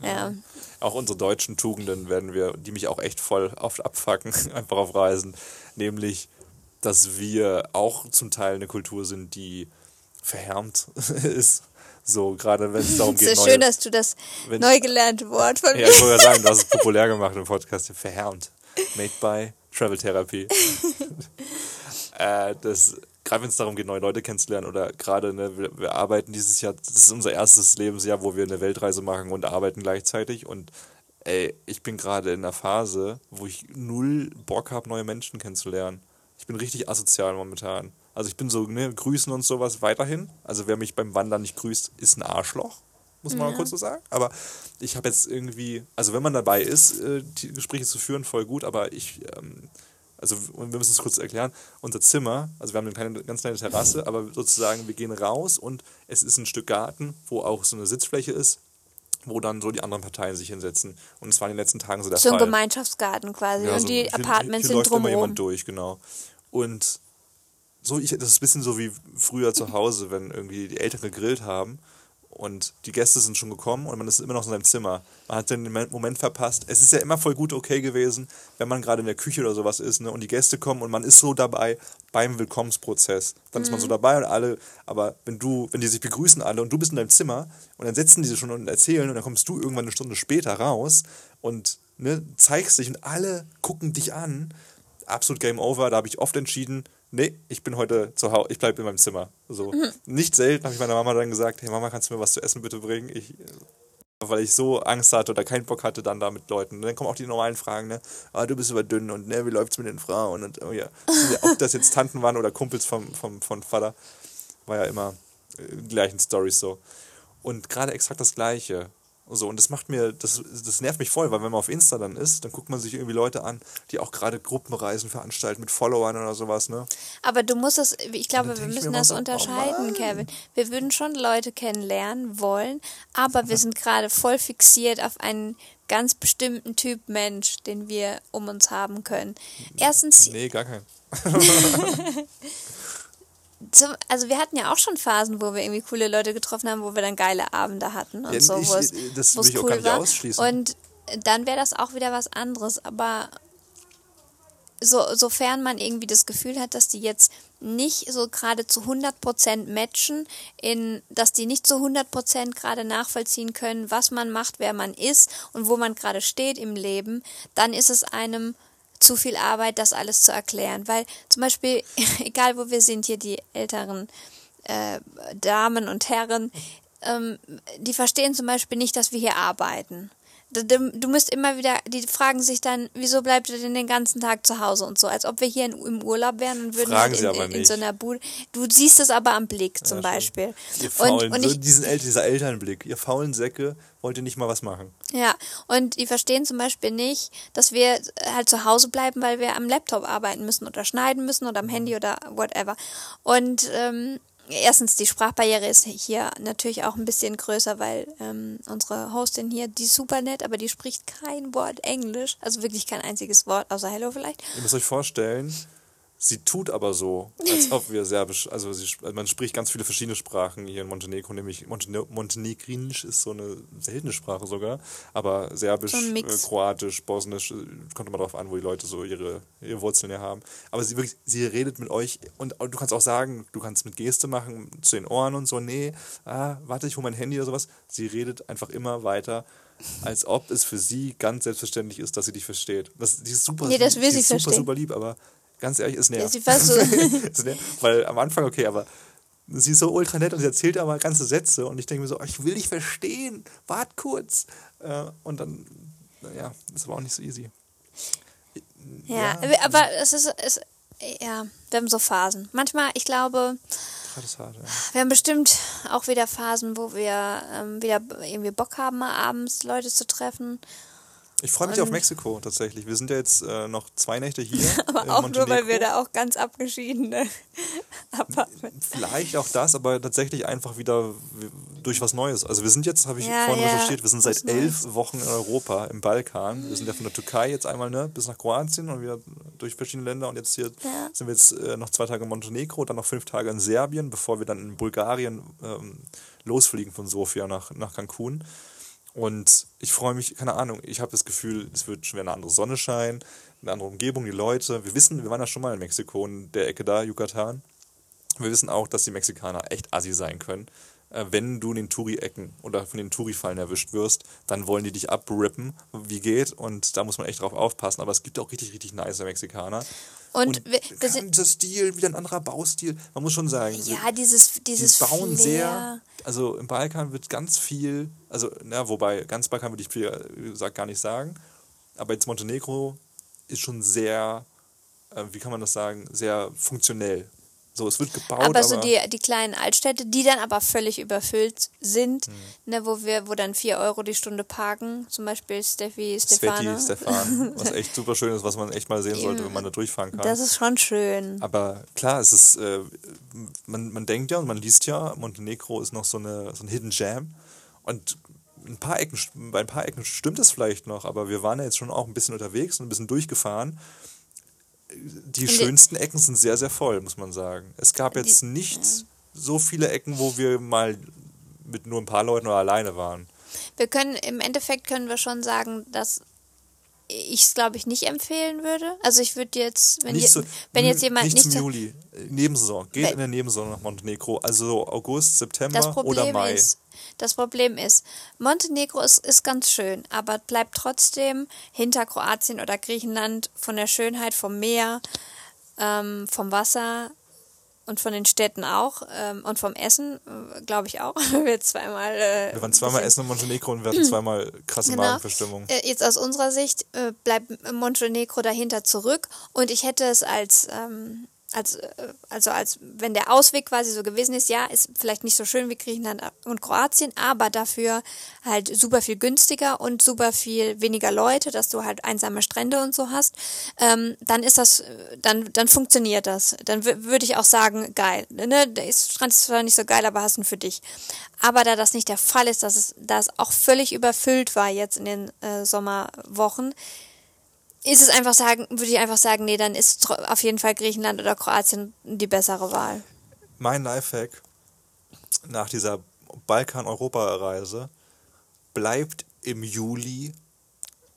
Ja. Auch unsere deutschen Tugenden werden wir, die mich auch echt voll oft abfacken, einfach auf Reisen. Nämlich, dass wir auch zum Teil eine Kultur sind, die verhärmt ist. So, gerade wenn es darum Es geht, ist neue, schön, dass du das neu gelernte Wort von Ja, mir. ich wollte ja sagen, das ist populär gemacht im Podcast. Verhärmt. Made by Travel Therapy. äh, das, gerade wenn es darum geht, neue Leute kennenzulernen oder gerade, ne, wir, wir arbeiten dieses Jahr, das ist unser erstes Lebensjahr, wo wir eine Weltreise machen und arbeiten gleichzeitig und ey, ich bin gerade in einer Phase, wo ich null Bock habe, neue Menschen kennenzulernen. Ich bin richtig asozial momentan. Also ich bin so, ne, grüßen und sowas weiterhin. Also wer mich beim Wandern nicht grüßt, ist ein Arschloch muss man mal kurz so sagen. Aber ich habe jetzt irgendwie, also wenn man dabei ist, äh, die Gespräche zu führen, voll gut, aber ich, ähm, also wir müssen es kurz erklären, unser Zimmer, also wir haben eine kleine, ganz kleine Terrasse, aber sozusagen wir gehen raus und es ist ein Stück Garten, wo auch so eine Sitzfläche ist, wo dann so die anderen Parteien sich hinsetzen. Und es war in den letzten Tagen so der So ein Fall. Gemeinschaftsgarten quasi. Ja, und so die hier- Apartments hier sind läuft immer drumherum. jemand durch, genau. Und so, ich, das ist ein bisschen so wie früher zu Hause, wenn irgendwie die Eltern gegrillt haben und die Gäste sind schon gekommen und man ist immer noch in seinem Zimmer. Man hat den Moment- verpasst. Es ist ja immer voll gut okay gewesen, wenn man gerade in der Küche oder sowas ist ne, und die Gäste kommen und man ist so dabei beim Willkommensprozess. Dann ist man so dabei und alle, aber wenn du, wenn die sich begrüßen alle und du bist in deinem Zimmer und dann setzen die sich schon und erzählen und dann kommst du irgendwann eine Stunde später raus und ne, zeigst dich und alle gucken dich an. Absolut Game Over. Da habe ich oft entschieden, nee, ich bin heute zu Hause, ich bleibe in meinem Zimmer. So. Nicht selten habe ich meiner Mama dann gesagt, hey Mama, kannst du mir was zu essen bitte bringen? Ich, weil ich so Angst hatte oder keinen Bock hatte dann da mit Leuten. Und dann kommen auch die normalen Fragen, ne? Ah, du bist aber dünn und ne, wie läuft's mit den Frauen? Und oh ja, ob das jetzt Tanten waren oder Kumpels vom, vom, von Vater, war ja immer äh, die gleichen Stories so. Und gerade exakt das Gleiche. So, und das macht mir, das, das nervt mich voll, weil wenn man auf Insta dann ist, dann guckt man sich irgendwie Leute an, die auch gerade Gruppenreisen veranstalten mit Followern oder sowas, ne? Aber du musst es, ich glaube, wir müssen das so, oh unterscheiden, Mann. Kevin. Wir würden schon Leute kennenlernen wollen, aber wir sind gerade voll fixiert auf einen ganz bestimmten Typ Mensch, den wir um uns haben können. Erstens, Nee, gar kein. zum, also wir hatten ja auch schon Phasen, wo wir irgendwie coole Leute getroffen haben, wo wir dann geile Abende hatten und Ja, so, ich- wo es, das will ich auch cool gar nicht war. ausschließen. Und dann wäre das auch wieder was anderes. Aber so, sofern man irgendwie das Gefühl hat, dass die jetzt nicht so gerade zu 100% matchen, in, dass die nicht zu 100% gerade nachvollziehen können, was man macht, wer man ist und wo man gerade steht im Leben, dann ist es einem zu viel Arbeit, das alles zu erklären. Weil zum Beispiel, egal wo wir sind, hier die älteren äh, Damen und Herren, ähm, die verstehen zum Beispiel nicht, dass wir hier arbeiten. Du, musst immer wieder, die fragen sich dann, wieso bleibt ihr denn den ganzen Tag zu Hause und so, als ob wir hier in, im Urlaub wären und würden Fragen halt sie in, aber in, in so einer Bude. Du siehst es aber am Blick zum Ja, Beispiel. Ihr Und, faulen, und so ich, diesen El dieser Elternblick. Ihr faulen Säcke, wollt ihr nicht mal was machen. ja, und die verstehen zum Beispiel nicht, dass wir halt zu Hause bleiben, weil wir am Laptop arbeiten müssen oder schneiden müssen oder am Handy oder whatever. Und ähm, erstens, die Sprachbarriere ist hier natürlich auch ein bisschen größer, weil ähm, unsere Hostin hier, die ist super nett, aber die spricht kein Wort Englisch. Also wirklich kein einziges Wort, außer Hello vielleicht. Ihr müsst euch vorstellen, sie tut aber so, als ob wir Serbisch, also sie, man spricht ganz viele verschiedene Sprachen hier in Montenegro, nämlich Montene Montenegrinisch ist so eine seltene Sprache sogar, aber Serbisch, So äh. Kroatisch, Bosnisch, äh, kommt immer darauf an, wo die Leute so ihre, ihre Wurzeln her haben. Aber sie wirklich, sie redet mit euch und du kannst auch sagen, du kannst mit Geste machen, zu den Ohren und so, nee, ah, warte, ich hole mein Handy oder sowas. Sie redet einfach immer weiter. Als ob es für sie ganz selbstverständlich ist, dass sie dich versteht. Das, die ist super, Nee, das will sie ist super, verstehen. super lieb, aber ganz ehrlich, ist nervt. sie fast so- Ist nervt, Weil am Anfang, okay, aber sie ist so ultra nett und sie erzählt aber ganze Sätze und ich denke mir so, oh, ich will dich verstehen, wart kurz. Äh, Und dann, ja, das war auch nicht so easy. Ja, Ja. aber es ist, es, ja, wir haben so Phasen. Manchmal, ich glaube, hart, ja. wir haben bestimmt auch wieder Phasen, wo wir ähm, wieder irgendwie Bock haben, mal abends Leute zu treffen. Ich freue mich auf Mexiko tatsächlich. Wir sind ja jetzt äh, noch zwei Nächte hier. Aber auch nur, weil wir Montenegro. da auch ganz abgeschiedene Apartments. Vielleicht auch das, aber tatsächlich einfach wieder durch was Neues. Also wir sind jetzt, habe ich Ja, vorhin ja, recherchiert, wir sind seit elf Wochen in Europa, im Balkan. Wir sind ja von der Türkei jetzt einmal ne, bis nach Kroatien und wieder durch verschiedene Länder und jetzt hier Ja. sind wir jetzt äh, noch zwei Tage in Montenegro, dann noch fünf Tage in Serbien, bevor wir dann in Bulgarien ähm, losfliegen von Sofia nach, nach Cancun. Und ich freue mich, keine Ahnung, ich habe das Gefühl, es wird schon wieder eine andere Sonne scheinen, eine andere Umgebung, die Leute. Wir wissen, wir waren ja schon mal in Mexiko, in der Ecke da, Yucatan. Wir wissen auch, dass die Mexikaner echt assi sein können. Äh, Wenn du in den Touri-Ecken oder von den Touri-Fallen erwischt wirst, dann wollen die dich abrippen, wie geht. Und da muss man echt drauf aufpassen. Aber es gibt auch richtig, richtig nice Mexikaner. Und sind- dieser Stil, wieder ein anderer Baustil. Man muss schon sagen, sie- Ja, dieses, die dieses bauen Flair. sehr, also im Balkan wird ganz viel, also, na, wobei, ganz Balkan würde ich viel, gesagt, gar nicht sagen. Aber jetzt Montenegro ist schon sehr, äh, wie kann man das sagen, sehr funktionell. So, es wird gebaut, aber aber, so die, die kleinen Altstädte, die dann aber völlig überfüllt sind, Hm. ne, wo wir, wo dann 4 Euro die Stunde parken, zum Beispiel Steffi, Sveti, Stefano. Stefan, was echt super schön ist, was man echt mal sehen sollte, wenn man da durchfahren kann. Das ist schon schön. Aber klar, es ist, äh, man, man denkt ja und man liest ja, Montenegro ist noch so, eine, so ein Hidden Jam. Und ein paar Ecken, bei ein paar Ecken stimmt es vielleicht noch, aber wir waren ja jetzt schon auch ein bisschen unterwegs und ein bisschen durchgefahren. Die Und die- schönsten Ecken sind sehr, sehr voll, muss man sagen. Es gab jetzt nicht so viele Ecken, wo wir mal mit nur ein paar Leuten oder alleine waren. Wir können, im Endeffekt können wir schon sagen, dass ich es, glaube ich, nicht empfehlen würde. Also ich würde jetzt, wenn, je, so, wenn jetzt jemand nicht, nicht, zum Juli, Nebensaison. Geht in der Nebensaison nach Montenegro, also August, September oder Mai. ist, das Problem ist, Montenegro ist, ist ganz schön, aber bleibt trotzdem hinter Kroatien oder Griechenland von der Schönheit vom Meer, ähm, vom Wasser und von den Städten auch ähm, und vom Essen, äh, glaube ich auch. wir zweimal. Äh, Wir waren zweimal essen in Montenegro und wir hatten zweimal krasse Genau. Magenverstimmung. Äh, Jetzt aus unserer Sicht äh, bleibt Montenegro dahinter zurück und ich hätte es als, ähm, als, äh, also als, wenn der Ausweg quasi so gewesen ist, ja, ist vielleicht nicht so schön wie Griechenland und Kroatien, aber dafür halt super viel günstiger und super viel weniger Leute, dass du halt einsame Strände und so hast, ähm, dann ist das, äh, dann, dann funktioniert das. Dann wü- würde ich auch sagen, geil. Ne? Der Strand ist zwar nicht so geil, aber hast ihn für dich. Aber da das nicht der Fall ist, dass es, da es auch völlig überfüllt war jetzt in den äh, Sommerwochen, ist es einfach sagen, würde ich einfach sagen, nee, dann ist auf jeden Fall Griechenland oder Kroatien die bessere Wahl. mein Lifehack nach dieser Balkan-Europa-Reise bleibt im Juli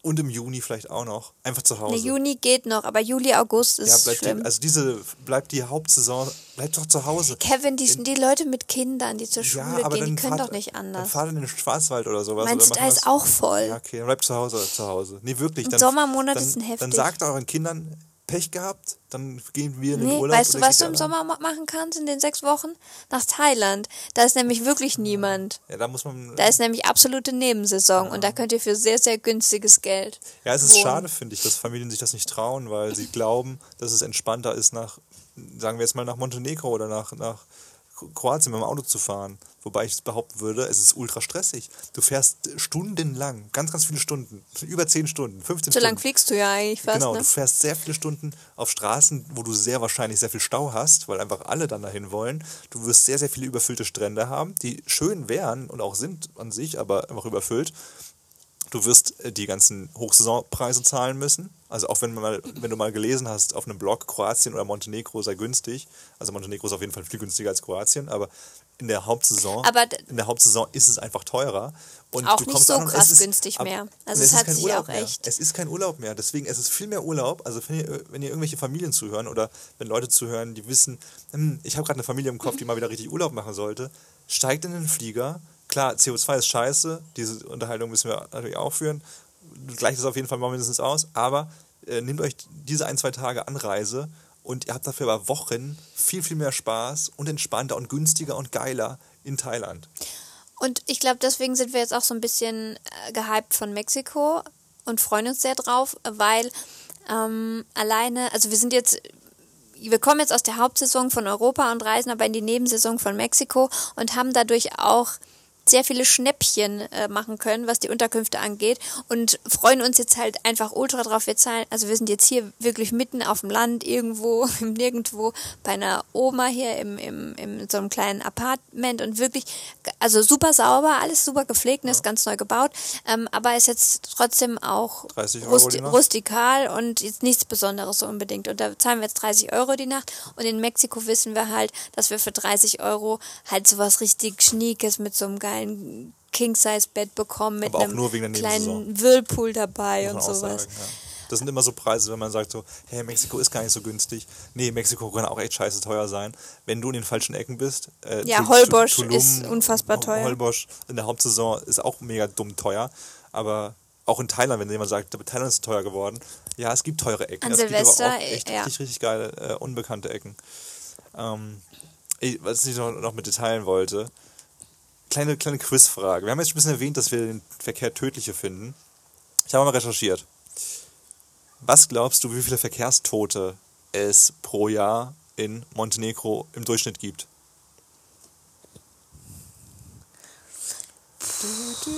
und im Juni vielleicht auch noch einfach zu Hause. Ne, Juni geht noch, aber Juli, August ist ja, bleibt schlimm. die, also diese bleibt die Hauptsaison, bleibt doch zu Hause. Kevin, die, die Leute mit Kindern, die zur Ja, Schule aber gehen, die dann können fahrt, doch nicht Dann anders. fahrt in den Schwarzwald oder sowas. Meinst du, oder da machen ist auch voll? Ja, okay, dann bleibt zu Hause, zu Hause. Nee, wirklich. Dann, Sommermonate dann, sind Dann heftig. sagt euren Kindern, Pech gehabt, dann gehen wir in den Nee, Urlaub. weißt du, was du im Sommer ma- machen kannst in den sechs Wochen? Nach Thailand. Da ist nämlich wirklich niemand. Ja, da muss man. Da ist nämlich absolute Nebensaison und da könnt ihr für sehr, sehr günstiges Geld. Ja, es ist wohnen. schade, finde ich, dass Familien sich das nicht trauen, weil sie glauben, dass es entspannter ist, nach, sagen wir jetzt mal, nach Montenegro oder nach, nach Kroatien mit dem Auto zu fahren. Wobei ich behaupten würde, es ist ultra stressig. Du fährst stundenlang, ganz, ganz viele Stunden, über 10 Stunden, 15 So Stunden. lang fliegst du ja eigentlich fast, Genau, ne? du fährst sehr viele Stunden auf Straßen, wo du sehr wahrscheinlich sehr viel Stau hast, weil einfach alle dann dahin wollen. Du wirst sehr, sehr viele überfüllte Strände haben, die schön wären und auch sind an sich, aber einfach überfüllt. Du wirst äh, die ganzen Hochsaisonpreise zahlen müssen. Also auch wenn, man mal, wenn du mal gelesen hast auf einem Blog, Kroatien oder Montenegro sei günstig. Also Montenegro ist auf jeden Fall viel günstiger als Kroatien, aber in der Hauptsaison, in der Hauptsaison ist es einfach teurer. Und Auch du nicht kommst so es krass ist- günstig ab- mehr. Also es ist hat kein sich Urlaub auch mehr. echt- Es ist kein Urlaub mehr. Deswegen es ist viel mehr Urlaub. Also wenn ihr, wenn ihr irgendwelche Familien zuhören oder wenn Leute zuhören, die wissen, hm, ich habe gerade eine Familie im Kopf, die mal wieder richtig Urlaub machen sollte, steigt in den Flieger. Klar, CO2 ist scheiße. Diese Unterhaltung müssen wir natürlich auch führen. Gleicht es auf jeden Fall mal mindestens aus. Aber äh, nehmt euch diese ein, zwei Tage Anreise und ihr habt dafür aber Wochen viel, viel mehr Spaß und entspannter und günstiger und geiler in Thailand. Und ich glaube, deswegen sind wir jetzt auch so ein bisschen äh, gehypt von Mexiko und freuen uns sehr drauf, weil ähm, alleine, also wir sind jetzt, wir kommen jetzt aus der Hauptsaison von Europa und reisen aber in die Nebensaison von Mexiko und haben dadurch auch sehr viele Schnäppchen äh, machen können, was die Unterkünfte angeht und freuen uns jetzt halt einfach ultra drauf. Wir zahlen, also wir sind jetzt hier wirklich mitten auf dem Land, irgendwo, im Nirgendwo, bei einer Oma hier im, im, im so einem kleinen Apartment und wirklich, also super sauber, alles super gepflegt, und ist ganz neu gebaut, ähm, aber ist jetzt trotzdem auch 30 Euro rustikal und jetzt nichts Besonderes so unbedingt. Und da zahlen wir jetzt 30 Euro die Nacht. Und in Mexiko wissen wir halt, dass wir für 30 Euro halt sowas richtig Schniekes mit so einem geilen King-Size-Bett bekommen, mit einem kleinen Whirlpool dabei und sowas. sagen, ja. Das sind immer so Preise, wenn man sagt so, hey, Mexiko ist gar nicht so günstig. Nee, Mexiko kann auch echt scheiße teuer sein. Wenn du in den falschen Ecken bist. Äh, Ja, Holbox Tulum, ist unfassbar teuer. Holbox in der Hauptsaison ist auch mega dumm teuer. Aber auch in Thailand, wenn jemand sagt, Thailand ist teuer geworden. Ja, es gibt teure Ecken. An es gibt aber Silvester, auch echt ja. richtig, richtig geile, äh, unbekannte Ecken. Ähm, ich, was ich noch, noch mit teilen wollte, kleine, kleine Quizfrage. Wir haben jetzt schon ein bisschen erwähnt, dass wir den Verkehr tödlicher finden. Ich habe mal recherchiert. Was glaubst du, wie viele Verkehrstote es pro Jahr in Montenegro im Durchschnitt gibt?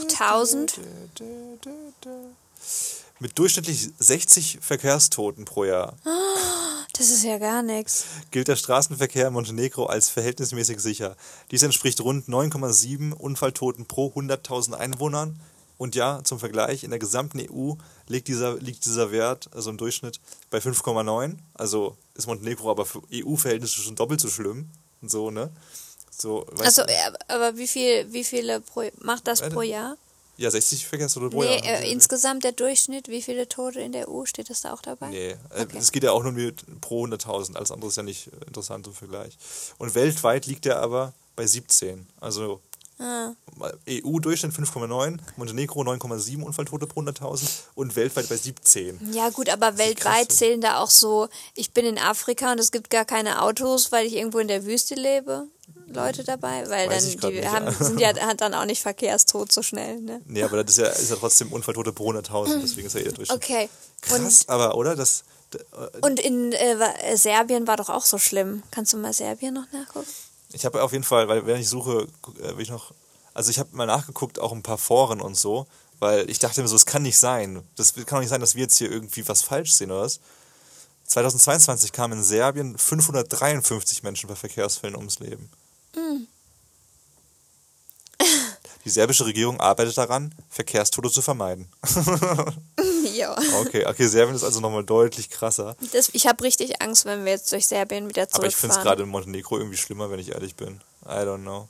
1000? Mit durchschnittlich 60 Verkehrstoten pro Jahr Das ist ja gar nichts. gilt der Straßenverkehr in Montenegro als verhältnismäßig sicher. Dies entspricht rund 9,7 Unfalltoten pro 100.000 Einwohnern. Und ja, zum Vergleich, in der gesamten EU liegt dieser, liegt dieser Wert, also im Durchschnitt, bei 5,9. Also ist Montenegro aber für EU-Verhältnisse schon doppelt so schlimm. Und so, ne? So, Also, ja, aber wie viel, wie viele pro, macht das pro Jahr? Ja, 60 Verkehrstote pro Nee, Jahr. äh, insgesamt der Durchschnitt, wie viele Tote in der EU, steht das da auch dabei? Nee, äh, Okay. es geht ja auch nur mit pro 100.000. Alles andere ist ja nicht interessant im Vergleich. Und weltweit liegt er aber bei 17. Also Ah. EU-Durchschnitt 5,9, Montenegro 9,7 Unfalltote pro 100.000 und weltweit bei 17. Ja gut, aber weltweit zählen da auch so, ich bin in Afrika und es gibt gar keine Autos, weil ich irgendwo in der Wüste lebe, Leute dabei, weil Weiß dann die nicht, haben, ja. sind ja dann auch nicht verkehrstot so schnell, ne? Nee, aber das ist ja, ist ja trotzdem Unfalltote pro 100.000, deswegen ist ja eher Durchschnitt. Okay. Krass, aber, oder? Das, äh, Und, und in äh, äh, Serbien war doch auch so schlimm. Kannst du mal Serbien noch nachgucken? Ich habe auf jeden Fall, weil wenn ich suche, äh, will ich noch, also ich habe mal nachgeguckt, auch ein paar Foren und so, weil ich dachte mir so, es kann nicht sein. Das kann doch nicht sein, dass wir jetzt hier irgendwie was falsch sehen, oder was? 2022 kamen in Serbien 553 Menschen bei Verkehrsfällen ums Leben. Die serbische Regierung arbeitet daran, Verkehrstote zu vermeiden. ja. Okay, okay, Serbien ist also nochmal deutlich krasser. Das, ich habe richtig Angst, wenn wir jetzt durch Serbien wieder zurückfahren. Aber ich finde es gerade in Montenegro irgendwie schlimmer, wenn ich ehrlich bin. I don't know.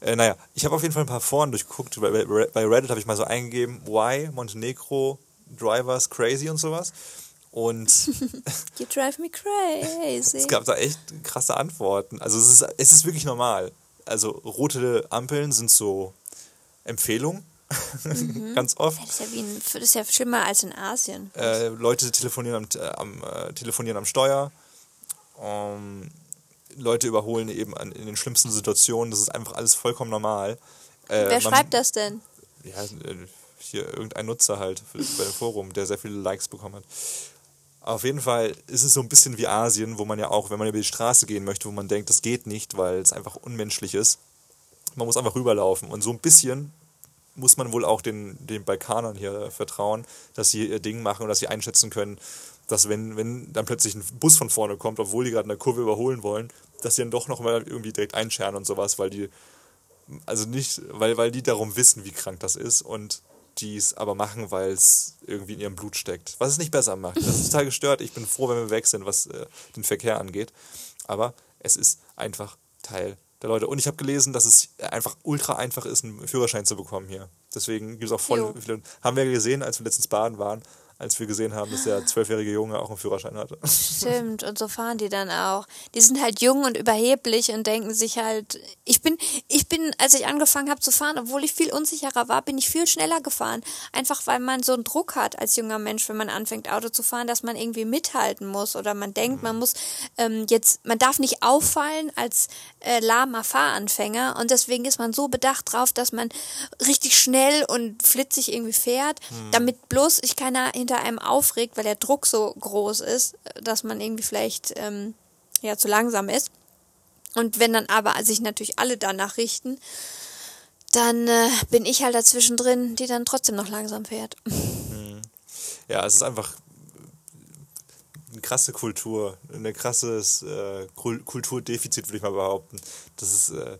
Äh, naja, ich habe auf jeden Fall ein paar Foren durchgeguckt. Bei, bei Reddit habe ich mal so eingegeben, why Montenegro drivers crazy und sowas. Und you drive me crazy. es gab da echt krasse Antworten. Also es ist, es ist wirklich normal. Also rote Ampeln sind so Empfehlungen. Mhm. Ganz oft. Das ist, ja ein, das ist ja schlimmer als in Asien. Äh, Leute telefonieren am, äh, am äh, telefonieren am Steuer. Um, Leute überholen eben an, in den schlimmsten Situationen. Das ist einfach alles vollkommen normal. Äh, Wer man, schreibt das denn? Ja, äh, hier irgendein Nutzer halt bei dem Forum, der sehr viele Likes bekommen hat. Auf jeden Fall ist es so ein bisschen wie Asien, wo man ja auch, wenn man über die Straße gehen möchte, wo man denkt, das geht nicht, weil es einfach unmenschlich ist. Man muss einfach rüberlaufen. Und so ein bisschen muss man wohl auch den, den Balkanern hier vertrauen, dass sie ihr Ding machen und dass sie einschätzen können, dass wenn, wenn dann plötzlich ein Bus von vorne kommt, obwohl die gerade in der Kurve überholen wollen, dass sie dann doch noch mal irgendwie direkt einscheren und sowas, weil die, also nicht, weil, weil die darum wissen, wie krank das ist und die es aber machen, weil es irgendwie in ihrem Blut steckt. Was es nicht besser macht. Das ist total gestört. Ich bin froh, wenn wir weg sind, was äh, den Verkehr angeht. Aber es ist einfach Teil der Leute. Und ich habe gelesen, dass es einfach ultra einfach ist, einen Führerschein zu bekommen hier. Deswegen gibt es auch voll jo. viele. Haben wir gesehen, als wir letztens baden waren, als wir gesehen haben, dass der zwölfjährige Junge auch einen Führerschein hatte. Stimmt, und so fahren die dann auch. Die sind halt jung und überheblich und denken sich halt, ich bin, ich bin, als ich angefangen habe zu fahren, obwohl ich viel unsicherer war, bin ich viel schneller gefahren. Einfach weil man so einen Druck hat als junger Mensch, wenn man anfängt, Auto zu fahren, dass man irgendwie mithalten muss oder man denkt, man muss ähm, jetzt, man darf nicht auffallen als äh, lahmer Fahranfänger und deswegen ist man so bedacht drauf, dass man richtig schnell und flitzig irgendwie fährt, mhm. damit bloß ich keiner hinter einem aufregt, weil der Druck so groß ist, dass man irgendwie vielleicht ähm, ja zu langsam ist. Und wenn dann aber sich natürlich alle danach richten, dann äh, bin ich halt dazwischen drin, die dann trotzdem noch langsam fährt. Mhm. Ja, es ist einfach eine krasse Kultur, ein krasses äh, Kulturdefizit, würde ich mal behaupten. Das ist, äh,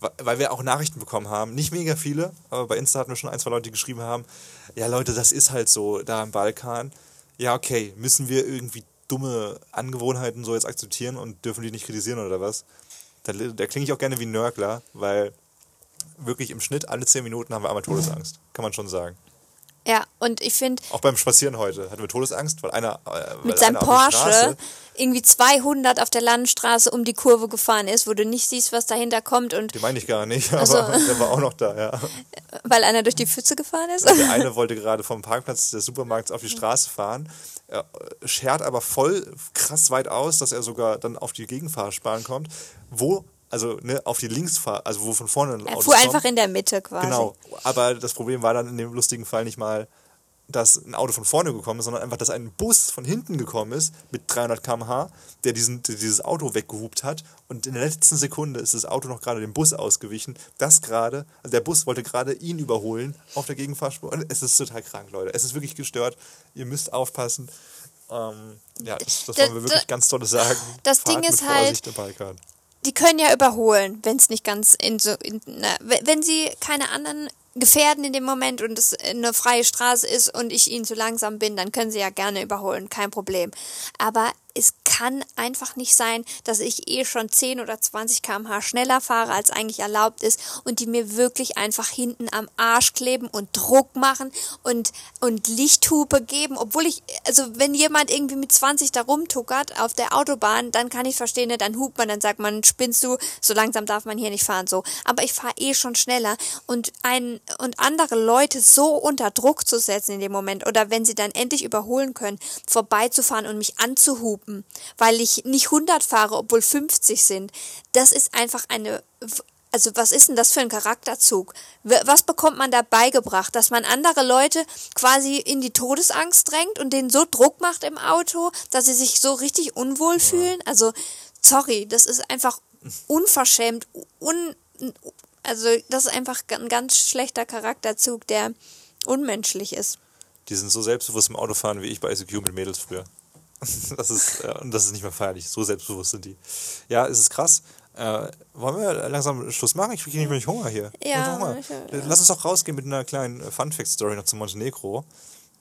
weil wir auch Nachrichten bekommen haben, nicht mega viele, aber bei Insta hatten wir schon ein, zwei Leute, die geschrieben haben, ja Leute, das ist halt so da im Balkan. Ja, okay, müssen wir irgendwie dumme Angewohnheiten so jetzt akzeptieren und dürfen die nicht kritisieren oder was? Da, da klinge ich auch gerne wie Nörgler, weil wirklich im Schnitt alle zehn Minuten haben wir einmal Todesangst, kann man schon sagen. Ja, und ich finde. Auch beim Spazieren heute hatten wir Todesangst, weil einer. Äh, weil mit seinem Porsche irgendwie 200 auf der Landstraße um die Kurve gefahren ist, wo du nicht siehst, was dahinter kommt. Und die meine ich gar nicht, aber also, der war auch noch da, ja. Weil einer durch die Pfütze gefahren ist? Der eine wollte gerade vom Parkplatz des Supermarkts auf die Straße fahren, er schert aber voll krass weit aus, dass er sogar dann auf die Gegenfahrsperren kommt, wo also ne, auf die Linksfahr, also wo von vorne ein Auto Er fuhr kommt. einfach in der Mitte quasi. Genau, aber das Problem war dann in dem lustigen Fall nicht mal, dass ein Auto von vorne gekommen ist, sondern einfach, dass ein Bus von hinten gekommen ist mit 300 km/h, der diesen, dieses Auto weggehupt hat und in der letzten Sekunde ist das Auto noch gerade dem Bus ausgewichen. Das gerade, also der Bus wollte gerade ihn überholen auf der Gegenfahrspur und es ist total krank, Leute. Es ist wirklich gestört. Ihr müsst aufpassen. Ähm, ja, das, das wollen wir wirklich ganz toll sagen. Das Fahrt Ding ist halt, die können ja überholen, wenn es nicht ganz in so, in, na, wenn sie keine anderen gefährden in dem Moment und es eine freie Straße ist und ich ihnen zu langsam bin, dann können sie ja gerne überholen, kein Problem. Aber es kann einfach nicht sein, dass ich eh schon 10 oder 20 km/h schneller fahre, als eigentlich erlaubt ist und die mir wirklich einfach hinten am Arsch kleben und Druck machen und, und Lichthupe geben, obwohl ich, also wenn jemand irgendwie mit 20 da rumtuckert auf der Autobahn, dann kann ich verstehen, ne, dann hupt man, dann sagt man, spinnst du, so langsam darf man hier nicht fahren, so. Aber ich fahre eh schon schneller und ein, und andere Leute so unter Druck zu setzen in dem Moment oder wenn sie dann endlich überholen können, vorbeizufahren und mich anzuhupen, stoppen, weil ich nicht 100 fahre, obwohl 50 sind. Das ist einfach eine also was ist denn das für ein Charakterzug? Was bekommt man da beigebracht? Dass man andere Leute quasi in die Todesangst drängt und denen so Druck macht im Auto, dass sie sich so richtig unwohl fühlen? Also, sorry, das ist einfach unverschämt, un, also das ist einfach ein ganz schlechter Charakterzug, der unmenschlich ist. Die sind so selbstbewusst im Autofahren wie ich bei ICQ mit Mädels früher. Das ist, äh, das ist nicht mehr feierlich. So selbstbewusst sind die. Ja, es ist krass. Äh, wollen wir langsam Schluss machen? Ich kriege nämlich Hunger hier. Ja. Hunger. Lass uns doch rausgehen mit einer kleinen Fun-Fact-Story noch zu Montenegro.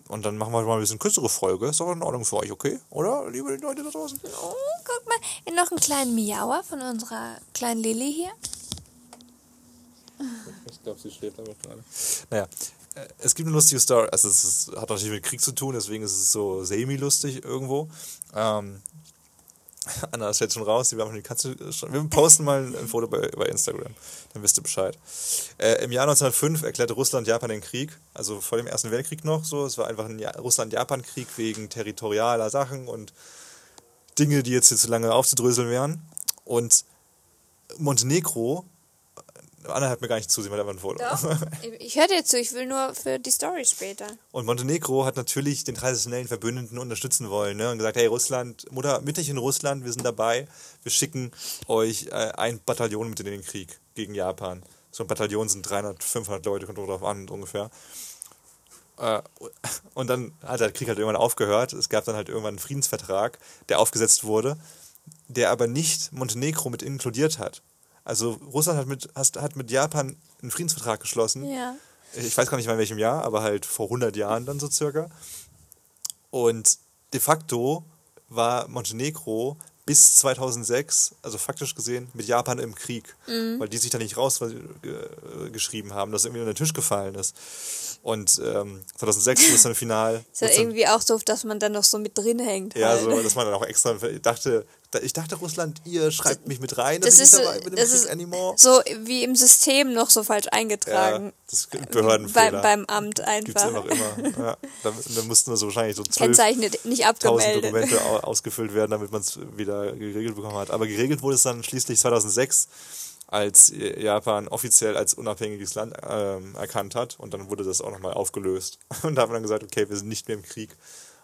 Und dann machen wir mal ein bisschen kürzere Folge. Ist doch in Ordnung für euch, okay? Oder, liebe Leute da draußen? Oh, guck mal, noch einen kleinen Miauer von unserer kleinen Lilly hier. Ich glaube, sie schläft aber gerade. Naja, äh, es gibt eine lustige Story. Also, es hat natürlich mit Krieg zu tun, deswegen ist es so semi-lustig irgendwo. Ähm, Anna ist jetzt schon raus, die haben die Katze schon. Wir posten mal ein Foto bei, bei Instagram, dann wisst ihr Bescheid. Äh, Im Jahr 1905 erklärte Russland Japan den Krieg, also vor dem Ersten Weltkrieg noch so. Es war einfach ein ja Russland-Japan-Krieg wegen territorialer Sachen und Dinge, die jetzt hier zu lange aufzudröseln wären. Und Montenegro Anna hat mir gar nicht zusehen, weil er war ein Foto. Doch. Ich höre dir zu, ich will nur für die Story später. Und Montenegro hat natürlich den traditionellen Verbündeten unterstützen wollen ne? und gesagt, hey Russland, Mutter, Mütterchen Russland, wir sind dabei, wir schicken euch äh, ein Bataillon mit in den Krieg gegen Japan. So ein Bataillon sind 300, 500 Leute, kommt drauf an ungefähr. Äh, und dann hat der Krieg halt irgendwann aufgehört. Es gab dann halt irgendwann einen Friedensvertrag, der aufgesetzt wurde, der aber nicht Montenegro mit inkludiert hat. Also Russland hat mit, hat mit Japan einen Friedensvertrag geschlossen. Ja. Ich weiß gar nicht mal in welchem Jahr, aber halt vor 100 Jahren dann so circa. Und de facto war Montenegro bis 2006, also faktisch gesehen, mit Japan im Krieg, Mhm. weil die sich da nicht rausgeschrieben haben, dass irgendwie unter den Tisch gefallen ist. Und ähm, 2006 ist dann final. Ist ja irgendwie auch so, dass man dann noch so mit drin hängt. Ja, halt. so, dass man dann auch extra dachte, ich dachte, Russland, ihr schreibt mich mit rein, dass das ich ist, nicht dabei bin im das ist anymore. so wie im System noch so falsch eingetragen. Ja, das ist Behördenfehler. Beim, beim Amt Gibt's einfach. einfach immer. Ja, da, da mussten so wahrscheinlich so zwölf tausend. Dokumente au- ausgefüllt werden, damit man es wieder geregelt bekommen hat. Aber geregelt wurde es dann schließlich 2006, als Japan offiziell als unabhängiges Land ähm, erkannt hat. Und dann wurde das auch nochmal aufgelöst. Und da haben wir dann gesagt, okay, wir sind nicht mehr im Krieg.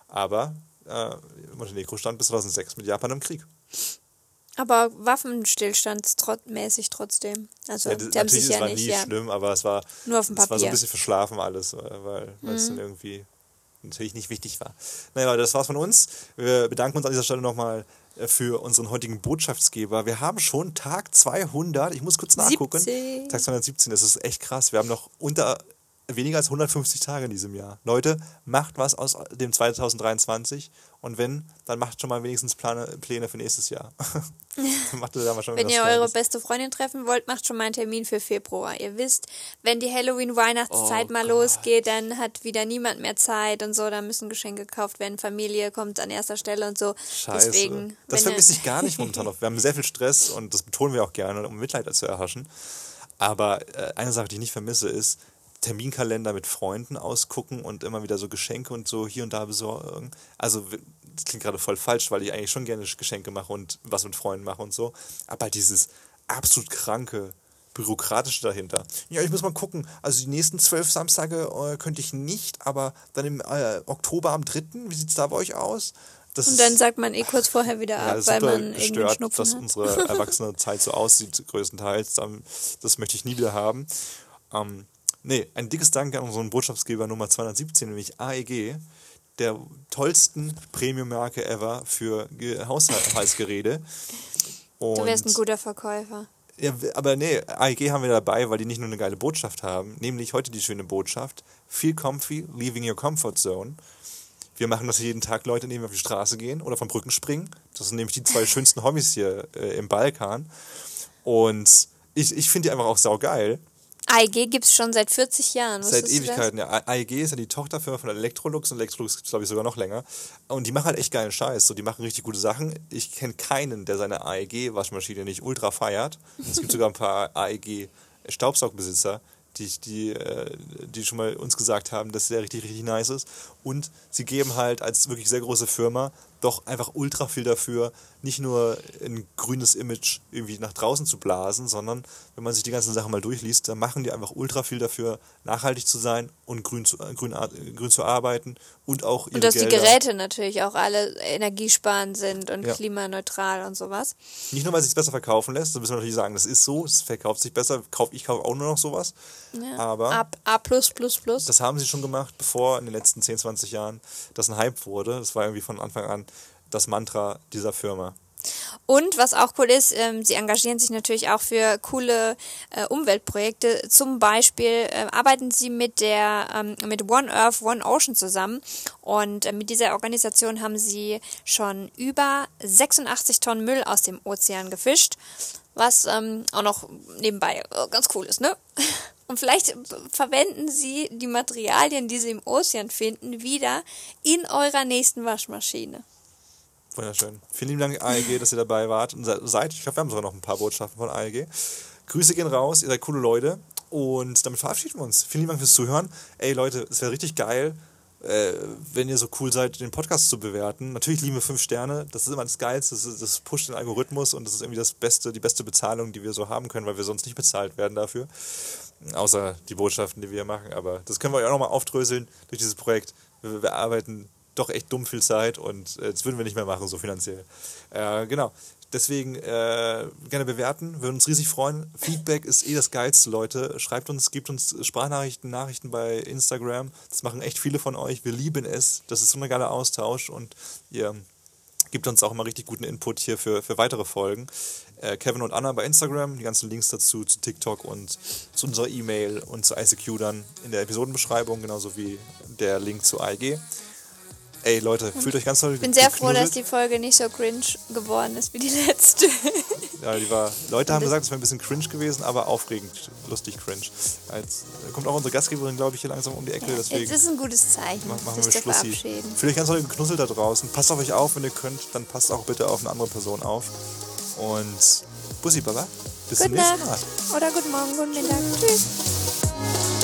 Aber äh, Montenegro stand bis 2006 mit Japan im Krieg. Aber waffenstillstandsmäßig trotzdem. Also, Ja, die das, haben natürlich, sich es ja war nicht, nie ja. schlimm, aber es war, Nur auf dem es war so ein Papier. Mhm. bisschen verschlafen alles, äh, weil, weil es dann irgendwie natürlich nicht wichtig war. Naja, das war's von uns. Wir bedanken uns an dieser Stelle nochmal äh, für unseren heutigen Botschaftsgeber. Wir haben schon Tag 200, ich muss kurz nachgucken. 17. Tag 217, das ist echt krass. Wir haben noch unter weniger als 150 Tage in diesem Jahr. Leute, macht was aus dem 2023 und wenn, dann macht schon mal wenigstens Plane, Pläne für nächstes Jahr. Macht da mal schon Wenn ihr eure beste Freundin treffen wollt, macht schon mal einen Termin für Februar. Ihr wisst, wenn die Halloween-Weihnachtszeit Oh mal Gott. losgeht, dann hat wieder niemand mehr Zeit und so. Dann müssen Geschenke gekauft werden. Familie kommt an erster Stelle und so. Scheiße. Deswegen, das vermisse ich gar nicht momentan noch. Wir haben sehr viel Stress und das betonen wir auch gerne, um Mitleid zu erhaschen. Aber äh, eine Sache, die ich nicht vermisse, ist Terminkalender mit Freunden ausgucken und immer wieder so Geschenke und so hier und da besorgen. Also das klingt gerade voll falsch, weil ich eigentlich schon gerne Geschenke mache und was mit Freunden mache und so. Aber dieses absolut kranke bürokratische dahinter. Ja, ich muss mal gucken. Also die nächsten zwölf Samstage äh, könnte ich nicht, aber dann im äh, Oktober am 3., wie sieht es da bei euch aus? Das Und dann sagt man eh kurz vorher wieder ja, ab, ist weil man irgendwie gestört, Schnupfen dass hat. unsere erwachsene Zeit so aussieht, größtenteils. Das möchte ich nie wieder haben. Ähm, nee, ein dickes Dank an unseren Botschaftsgeber Nummer 217, nämlich AEG, der tollsten Premium-Marke ever für Ge- Haushaltsgeräte. Du wärst ein guter Verkäufer. ja, aber nee, AEG haben wir dabei, weil die nicht nur eine geile Botschaft haben, nämlich heute die schöne Botschaft: Feel comfy, leaving your comfort zone. Wir machen das jeden Tag, Leute, indem wir auf die Straße gehen oder von Brücken springen. Das sind nämlich die zwei schönsten Hobbys hier äh, im Balkan. Und ich, ich finde die einfach auch saugeil. AEG gibt es schon seit 40 Jahren. Seit? Ewigkeiten. Ja, AEG ist ja die Tochterfirma von Electrolux und Electrolux gibt es, glaube ich, sogar noch länger. Und die machen halt echt geilen Scheiß. So, die machen richtig gute Sachen. Ich kenne keinen, der seine AEG-Waschmaschine nicht ultra feiert. Es gibt sogar ein paar AEG-Staubsaugbesitzer, die, die, äh, die schon mal uns gesagt haben, dass der richtig, richtig nice ist. Und sie geben halt als wirklich sehr große Firma doch einfach ultra viel dafür, nicht nur ein grünes Image irgendwie nach draußen zu blasen, sondern wenn man sich die ganzen Sachen mal durchliest, dann machen die einfach ultra viel dafür, nachhaltig zu sein und grün zu, äh, grün, grün zu arbeiten und auch ihre Und dass die Gelder, Geräte natürlich auch alle energiesparend sind und Ja. klimaneutral und sowas. nicht nur, weil es sich besser verkaufen lässt, da müssen wir natürlich sagen, das ist so, es verkauft sich besser, kauf, ich kaufe auch nur noch sowas, Ja. aber A, A+++. plus, plus, plus. Das haben sie schon gemacht, bevor in den letzten 10, 20 Jahren das ein Hype wurde. Das war irgendwie von Anfang an das Mantra dieser Firma. Und was auch cool ist, ähm, sie engagieren sich natürlich auch für coole äh, Umweltprojekte. Zum Beispiel äh, arbeiten sie mit der ähm, mit One Earth, One Ocean zusammen. Und äh, mit dieser Organisation haben sie schon über 86 Tonnen Müll aus dem Ozean gefischt. Was ähm, auch noch nebenbei äh, ganz cool ist, ne? Und vielleicht verwenden Sie die Materialien, die Sie im Ozean finden, wieder in eurer nächsten Waschmaschine. Wunderschön. Vielen lieben Dank, ALG, dass ihr dabei wart und seid. Ich glaube, wir haben sogar noch ein paar Botschaften von ALG. Grüße gehen raus, ihr seid coole Leute. Und damit verabschieden wir uns. Vielen lieben Dank fürs Zuhören. Ey Leute, es wäre richtig geil, äh, wenn ihr so cool seid, den Podcast zu bewerten. Natürlich lieben wir fünf Sterne. Das ist immer das Geilste. Das, das pusht den Algorithmus und das ist irgendwie das Beste, die beste Bezahlung, die wir so haben können, weil wir sonst nicht bezahlt werden dafür. Außer die Botschaften, die wir machen. Aber das können wir euch auch nochmal aufdröseln durch dieses Projekt. Wir, wir arbeiten doch echt dumm viel Zeit und äh, das würden wir nicht mehr machen, so finanziell. Äh, genau. Deswegen äh, gerne bewerten, würden uns riesig freuen. Feedback ist eh das Geilste, Leute. Schreibt uns, gebt uns Sprachnachrichten, Nachrichten bei Instagram. Das machen echt viele von euch. Wir lieben es. Das ist so ein geiler Austausch und ihr gibt uns auch immer richtig guten Input hier für, für weitere Folgen. Äh, Kevin und Anna bei Instagram, die ganzen Links dazu zu TikTok und zu unserer E-Mail und zu ICQ dann in der Episodenbeschreibung, genauso wie der Link zu AEG. Ey Leute, fühlt euch ganz toll. Ich bin sehr froh, dass die Folge nicht so cringe geworden ist wie die letzte. Ja, die war. Leute haben gesagt, es wäre ein bisschen cringe gewesen, aber aufregend, lustig cringe. Als, kommt auch unsere Gastgeberin, glaube ich, hier langsam um die Ecke. Deswegen das ist ein gutes Zeichen. Machen, machen wir Schlussi. Fühlt euch ganz toll geknuzzelt da draußen. Passt auf euch auf, wenn ihr könnt. Dann passt auch bitte auf eine andere Person auf. Und Bussi, Baba. Bis Gute zum nächsten Nacht. Mal. Oder guten Morgen, guten Mittag. Tschüss.